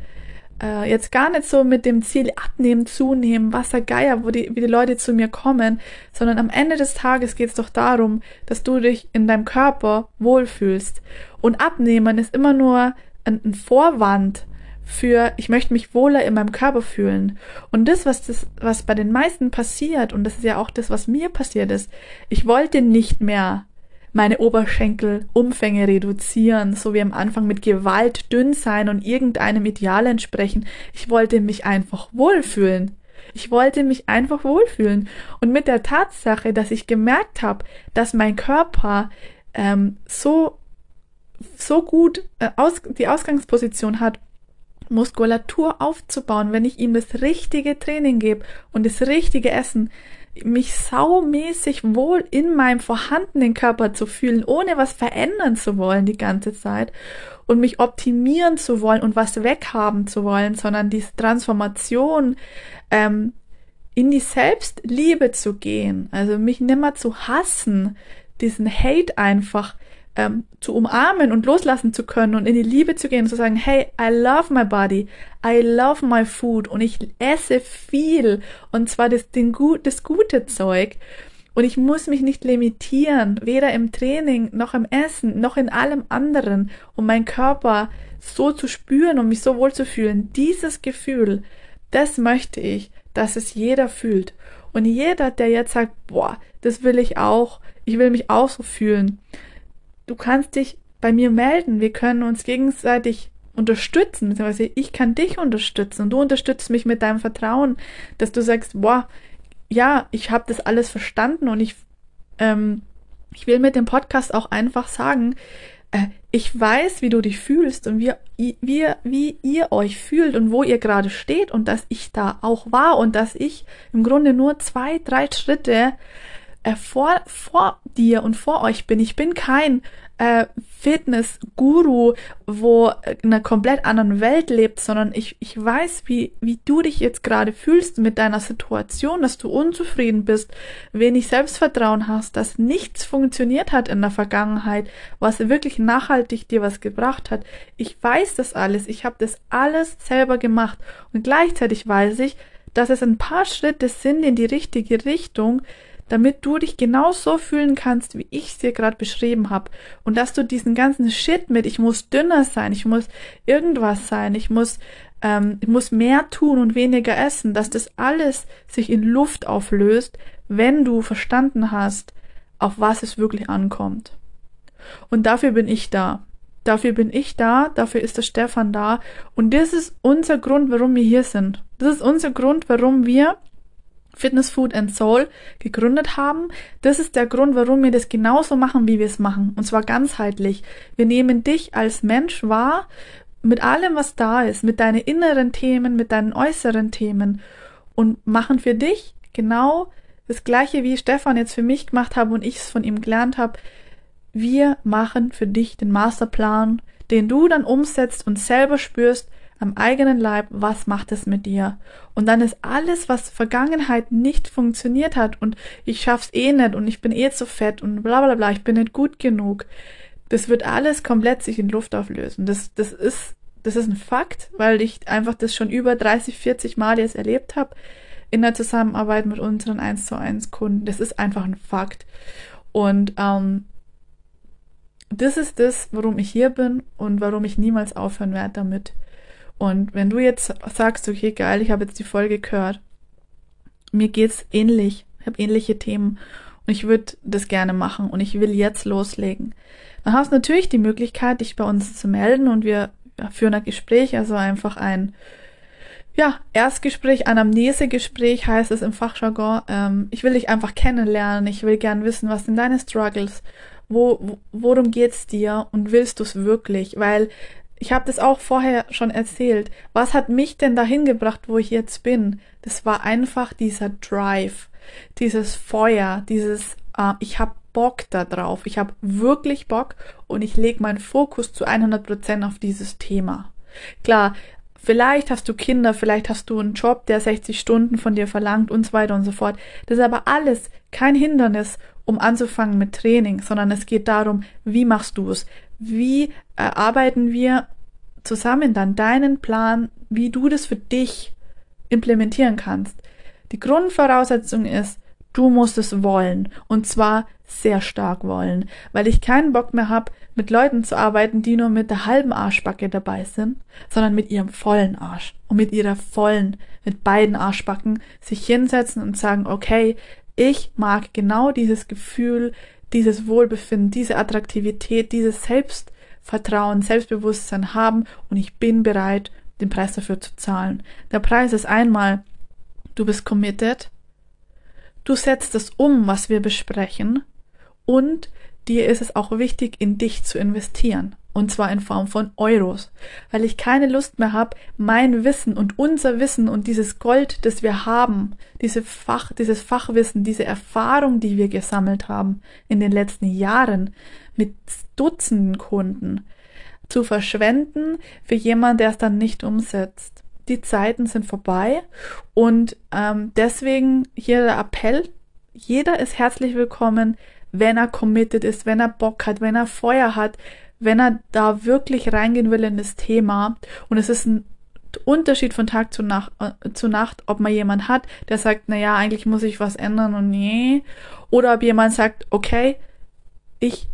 äh, jetzt gar nicht so mit dem Ziel abnehmen, zunehmen, Wasser Geier, wo die, wie die Leute zu mir kommen, sondern am Ende des Tages geht es doch darum, dass du dich in deinem Körper wohlfühlst. Und abnehmen ist immer nur ein, ein Vorwand für, ich möchte mich wohler in meinem Körper fühlen. Und das, was das, was bei den meisten passiert, und das ist ja auch das, was mir passiert ist, ich wollte nicht mehr meine Oberschenkelumfänge reduzieren, so wie am Anfang mit Gewalt dünn sein und irgendeinem Ideal entsprechen. Ich wollte mich einfach wohlfühlen. Ich wollte mich einfach wohlfühlen. Und mit der Tatsache, dass ich gemerkt habe, dass mein Körper ähm, so, so gut äh, aus, die Ausgangsposition hat, Muskulatur aufzubauen, wenn ich ihm das richtige Training gebe und das richtige Essen, mich saumäßig wohl in meinem vorhandenen Körper zu fühlen, ohne was verändern zu wollen die ganze Zeit und mich optimieren zu wollen und was weghaben zu wollen, sondern diese Transformation ähm, in die Selbstliebe zu gehen, also mich nimmer zu hassen, diesen Hate einfach ähm, zu umarmen und loslassen zu können und in die Liebe zu gehen und zu sagen, hey, I love my body, I love my food und ich esse viel und zwar das, den, das gute Zeug und ich muss mich nicht limitieren, weder im Training noch im Essen noch in allem anderen, um meinen Körper so zu spüren und mich so wohl zu fühlen. Dieses Gefühl, das möchte ich, dass es jeder fühlt. Und jeder, der jetzt sagt, boah, das will ich auch, ich will mich auch so fühlen, du kannst dich bei mir melden. Wir können uns gegenseitig unterstützen, beziehungsweise ich kann dich unterstützen und du unterstützt mich mit deinem Vertrauen, dass du sagst, boah, ja, ich habe das alles verstanden und ich, ähm, ich will mit dem Podcast auch einfach sagen, äh, ich weiß, wie du dich fühlst und wie, wie, wie ihr euch fühlt und wo ihr gerade steht und dass ich da auch war und dass ich im Grunde nur zwei, drei Schritte äh, vor, vor dir und vor euch bin. Ich bin kein äh, Fitness-Guru, wo in einer komplett anderen Welt lebt, sondern ich, ich weiß, wie, wie du dich jetzt gerade fühlst mit deiner Situation, dass du unzufrieden bist, wenig Selbstvertrauen hast, dass nichts funktioniert hat in der Vergangenheit, was wirklich nachhaltig dir was gebracht hat. Ich weiß das alles, ich habe das alles selber gemacht und gleichzeitig weiß ich, dass es ein paar Schritte sind in die richtige Richtung, damit du dich genau so fühlen kannst, wie ich es dir gerade beschrieben habe. Und dass du diesen ganzen Shit mit, ich muss dünner sein, ich muss irgendwas sein, ich muss, ähm, ich muss mehr tun und weniger essen, dass das alles sich in Luft auflöst, wenn du verstanden hast, auf was es wirklich ankommt. Und dafür bin ich da. Dafür bin ich da, dafür ist der Stefan da. Und das ist unser Grund, warum wir hier sind. Das ist unser Grund, warum wir Fitness, Food and Soul gegründet haben. Das ist der Grund, warum wir das genauso machen, wie wir es machen. Und zwar ganzheitlich. Wir nehmen dich als Mensch wahr, mit allem, was da ist, mit deinen inneren Themen, mit deinen äußeren Themen und machen für dich genau das gleiche, wie Stefan jetzt für mich gemacht habe und ich es von ihm gelernt habe. Wir machen für dich den Masterplan, den du dann umsetzt und selber spürst am eigenen Leib, was macht es mit dir. Und dann ist alles, was Vergangenheit nicht funktioniert hat und ich schaff's eh nicht und ich bin eh zu fett und bla bla bla, ich bin nicht gut genug. Das wird alles komplett sich in Luft auflösen. Das, das ist, das ist ein Fakt, weil ich einfach das schon über 30, 40 Mal jetzt erlebt habe in der Zusammenarbeit mit unseren 1 zu 1 Kunden. Das ist einfach ein Fakt. Und ähm, das ist das, warum ich hier bin und warum ich niemals aufhören werde damit. Und wenn du jetzt sagst, okay, geil, ich habe jetzt die Folge gehört, mir geht's ähnlich, ich habe ähnliche Themen und ich würde das gerne machen und ich will jetzt loslegen, dann hast du natürlich die Möglichkeit, dich bei uns zu melden und wir führen ein Gespräch, also einfach ein ja, Erstgespräch, Anamnesegespräch heißt es im Fachjargon. Ähm, ich will dich einfach kennenlernen. Ich will gern wissen, was sind deine Struggles? Wo, worum geht's dir? Und willst du es wirklich? Weil ich habe das auch vorher schon erzählt. Was hat mich denn dahin gebracht, wo ich jetzt bin? Das war einfach dieser Drive, dieses Feuer, dieses äh, ich habe Bock da drauf. Ich habe wirklich Bock und ich lege meinen Fokus zu 100 Prozent auf dieses Thema. Klar, Vielleicht hast du Kinder, vielleicht hast du einen Job, der 60 Stunden von dir verlangt und so weiter und so fort. Das ist aber alles kein Hindernis, um anzufangen mit Training, sondern es geht darum, wie machst du es? Wie erarbeiten wir zusammen dann deinen Plan, wie du das für dich implementieren kannst? Die Grundvoraussetzung ist, du musst es wollen. Und zwar sehr stark wollen, weil ich keinen Bock mehr habe, mit Leuten zu arbeiten, die nur mit der halben Arschbacke dabei sind, sondern mit ihrem vollen Arsch und mit ihrer vollen, mit beiden Arschbacken sich hinsetzen und sagen, okay, ich mag genau dieses Gefühl, dieses Wohlbefinden, diese Attraktivität, dieses Selbstvertrauen, Selbstbewusstsein haben und ich bin bereit, den Preis dafür zu zahlen. Der Preis ist einmal, du bist committed, du setzt es um, was wir besprechen und dir ist es auch wichtig, in dich zu investieren. Und zwar in Form von Euros. Weil ich keine Lust mehr habe, mein Wissen und unser Wissen und dieses Gold, das wir haben, diese Fach, dieses Fachwissen, diese Erfahrung, die wir gesammelt haben in den letzten Jahren mit Dutzenden Kunden, zu verschwenden für jemanden, der es dann nicht umsetzt. Die Zeiten sind vorbei und ähm, deswegen hier der Appell, jeder ist herzlich willkommen, wenn er committed ist, wenn er Bock hat, wenn er Feuer hat, wenn er da wirklich reingehen will in das Thema. Und es ist ein Unterschied von Tag zu Nacht, äh, zu Nacht, ob man jemand hat, der sagt, na ja, eigentlich muss ich was ändern und nee. Oder ob jemand sagt, okay, ich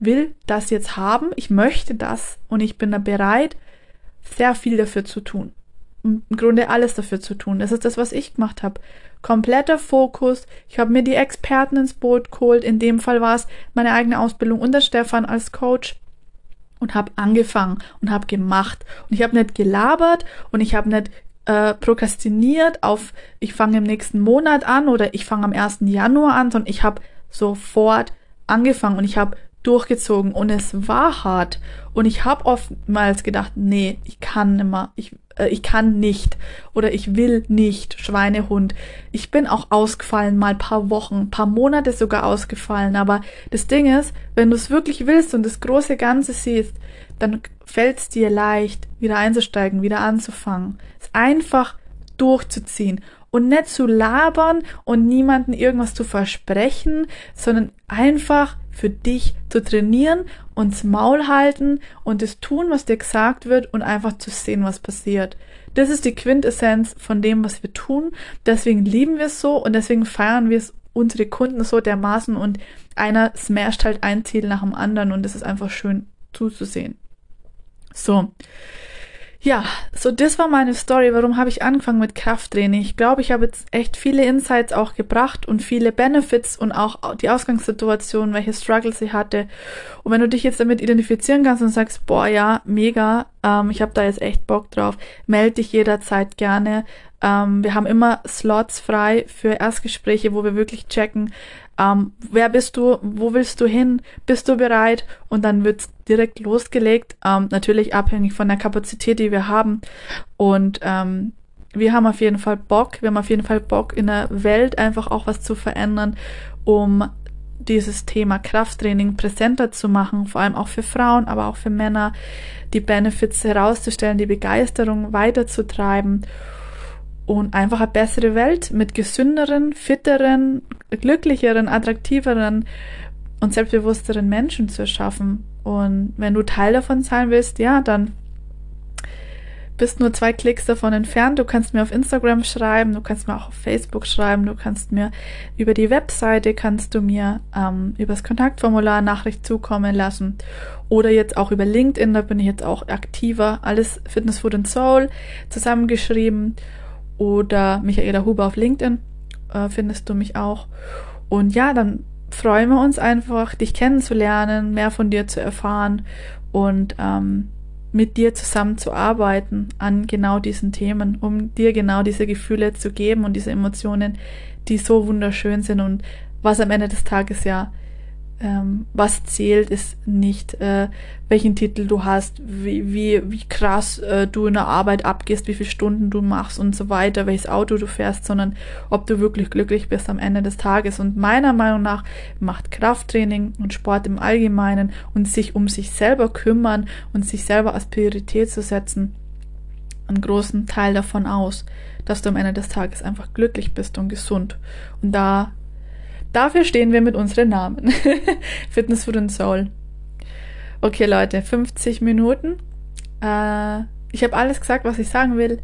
will das jetzt haben, ich möchte das und ich bin da bereit, sehr viel dafür zu tun. Im Grunde alles dafür zu tun. Das ist das, was ich gemacht habe kompletter Fokus. Ich habe mir die Experten ins Boot geholt. In dem Fall war es meine eigene Ausbildung unter Stefan als Coach und habe angefangen und habe gemacht. Und ich habe nicht gelabert und ich habe nicht äh, prokrastiniert auf, ich fange im nächsten Monat an oder ich fange am 1. Januar an, sondern ich habe sofort angefangen und ich habe durchgezogen und es war hart und ich habe oftmals gedacht, nee, ich kann nimmer, ich ich kann nicht oder ich will nicht, Schweinehund. Ich bin auch ausgefallen, mal paar Wochen, paar Monate sogar ausgefallen. Aber das Ding ist, wenn du es wirklich willst und das große Ganze siehst, dann fällt es dir leicht, wieder einzusteigen, wieder anzufangen. Es einfach durchzuziehen und nicht zu labern und niemanden irgendwas zu versprechen, sondern einfach für dich zu trainieren und Maul halten und das tun, was dir gesagt wird und einfach zu sehen, was passiert. Das ist die Quintessenz von dem, was wir tun. Deswegen lieben wir es so und deswegen feiern wir es unsere Kunden so dermaßen und einer smasht halt ein Ziel nach dem anderen und es ist einfach schön zuzusehen. So. Ja, so das war meine Story. Warum habe ich angefangen mit Krafttraining? Ich glaube, ich habe jetzt echt viele Insights auch gebracht und viele Benefits und auch die Ausgangssituation, welche Struggles sie hatte. Und wenn du dich jetzt damit identifizieren kannst und sagst, boah, ja, mega, ähm, ich habe da jetzt echt Bock drauf, melde dich jederzeit gerne. Ähm, wir haben immer Slots frei für Erstgespräche, wo wir wirklich checken, ähm, wer bist du, wo willst du hin, bist du bereit und dann wird direkt losgelegt, ähm, natürlich abhängig von der Kapazität, die wir haben und ähm, wir haben auf jeden Fall Bock, wir haben auf jeden Fall Bock in der Welt einfach auch was zu verändern, um dieses Thema Krafttraining präsenter zu machen, vor allem auch für Frauen, aber auch für Männer, die Benefits herauszustellen, die Begeisterung weiterzutreiben und einfach eine bessere Welt mit gesünderen, fitteren, glücklicheren, attraktiveren und selbstbewussteren Menschen zu erschaffen. Und wenn du Teil davon sein willst, ja, dann bist nur zwei Klicks davon entfernt. Du kannst mir auf Instagram schreiben, du kannst mir auch auf Facebook schreiben, du kannst mir über die Webseite, kannst du mir ähm, übers Kontaktformular Nachricht zukommen lassen oder jetzt auch über LinkedIn, da bin ich jetzt auch aktiver. Alles Fitness, Food and Soul zusammengeschrieben oder Michaela Huber auf LinkedIn äh, findest du mich auch. Und ja, dann freuen wir uns einfach, dich kennenzulernen, mehr von dir zu erfahren und ähm, mit dir zusammenzuarbeiten an genau diesen Themen, um dir genau diese Gefühle zu geben und diese Emotionen, die so wunderschön sind und was am Ende des Tages ja ähm, was zählt, ist nicht, äh, welchen Titel du hast, wie, wie, wie krass äh, du in der Arbeit abgehst, wie viele Stunden du machst und so weiter, welches Auto du fährst, sondern ob du wirklich glücklich bist am Ende des Tages. Und meiner Meinung nach macht Krafttraining und Sport im Allgemeinen und sich um sich selber kümmern und sich selber als Priorität zu setzen, einen großen Teil davon aus, dass du am Ende des Tages einfach glücklich bist und gesund. Und da Dafür stehen wir mit unseren Namen. Fitness Food and Soul. Okay, Leute, 50 Minuten. Äh, ich habe alles gesagt, was ich sagen will.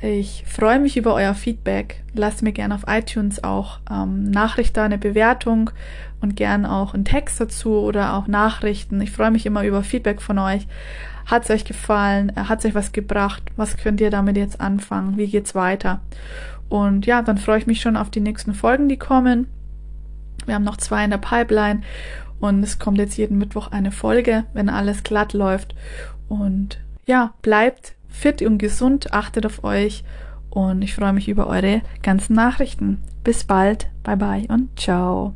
Ich freue mich über euer Feedback. Lasst mir gerne auf iTunes auch ähm, Nachricht da, eine Bewertung und gern auch einen Text dazu oder auch Nachrichten. Ich freue mich immer über Feedback von euch. Hat es euch gefallen? Hat es euch was gebracht? Was könnt ihr damit jetzt anfangen? Wie geht's weiter? Und ja, dann freue ich mich schon auf die nächsten Folgen, die kommen. Wir haben noch zwei in der Pipeline und es kommt jetzt jeden Mittwoch eine Folge, wenn alles glatt läuft. Und ja, bleibt fit und gesund, achtet auf euch und ich freue mich über eure ganzen Nachrichten. Bis bald, bye bye und ciao.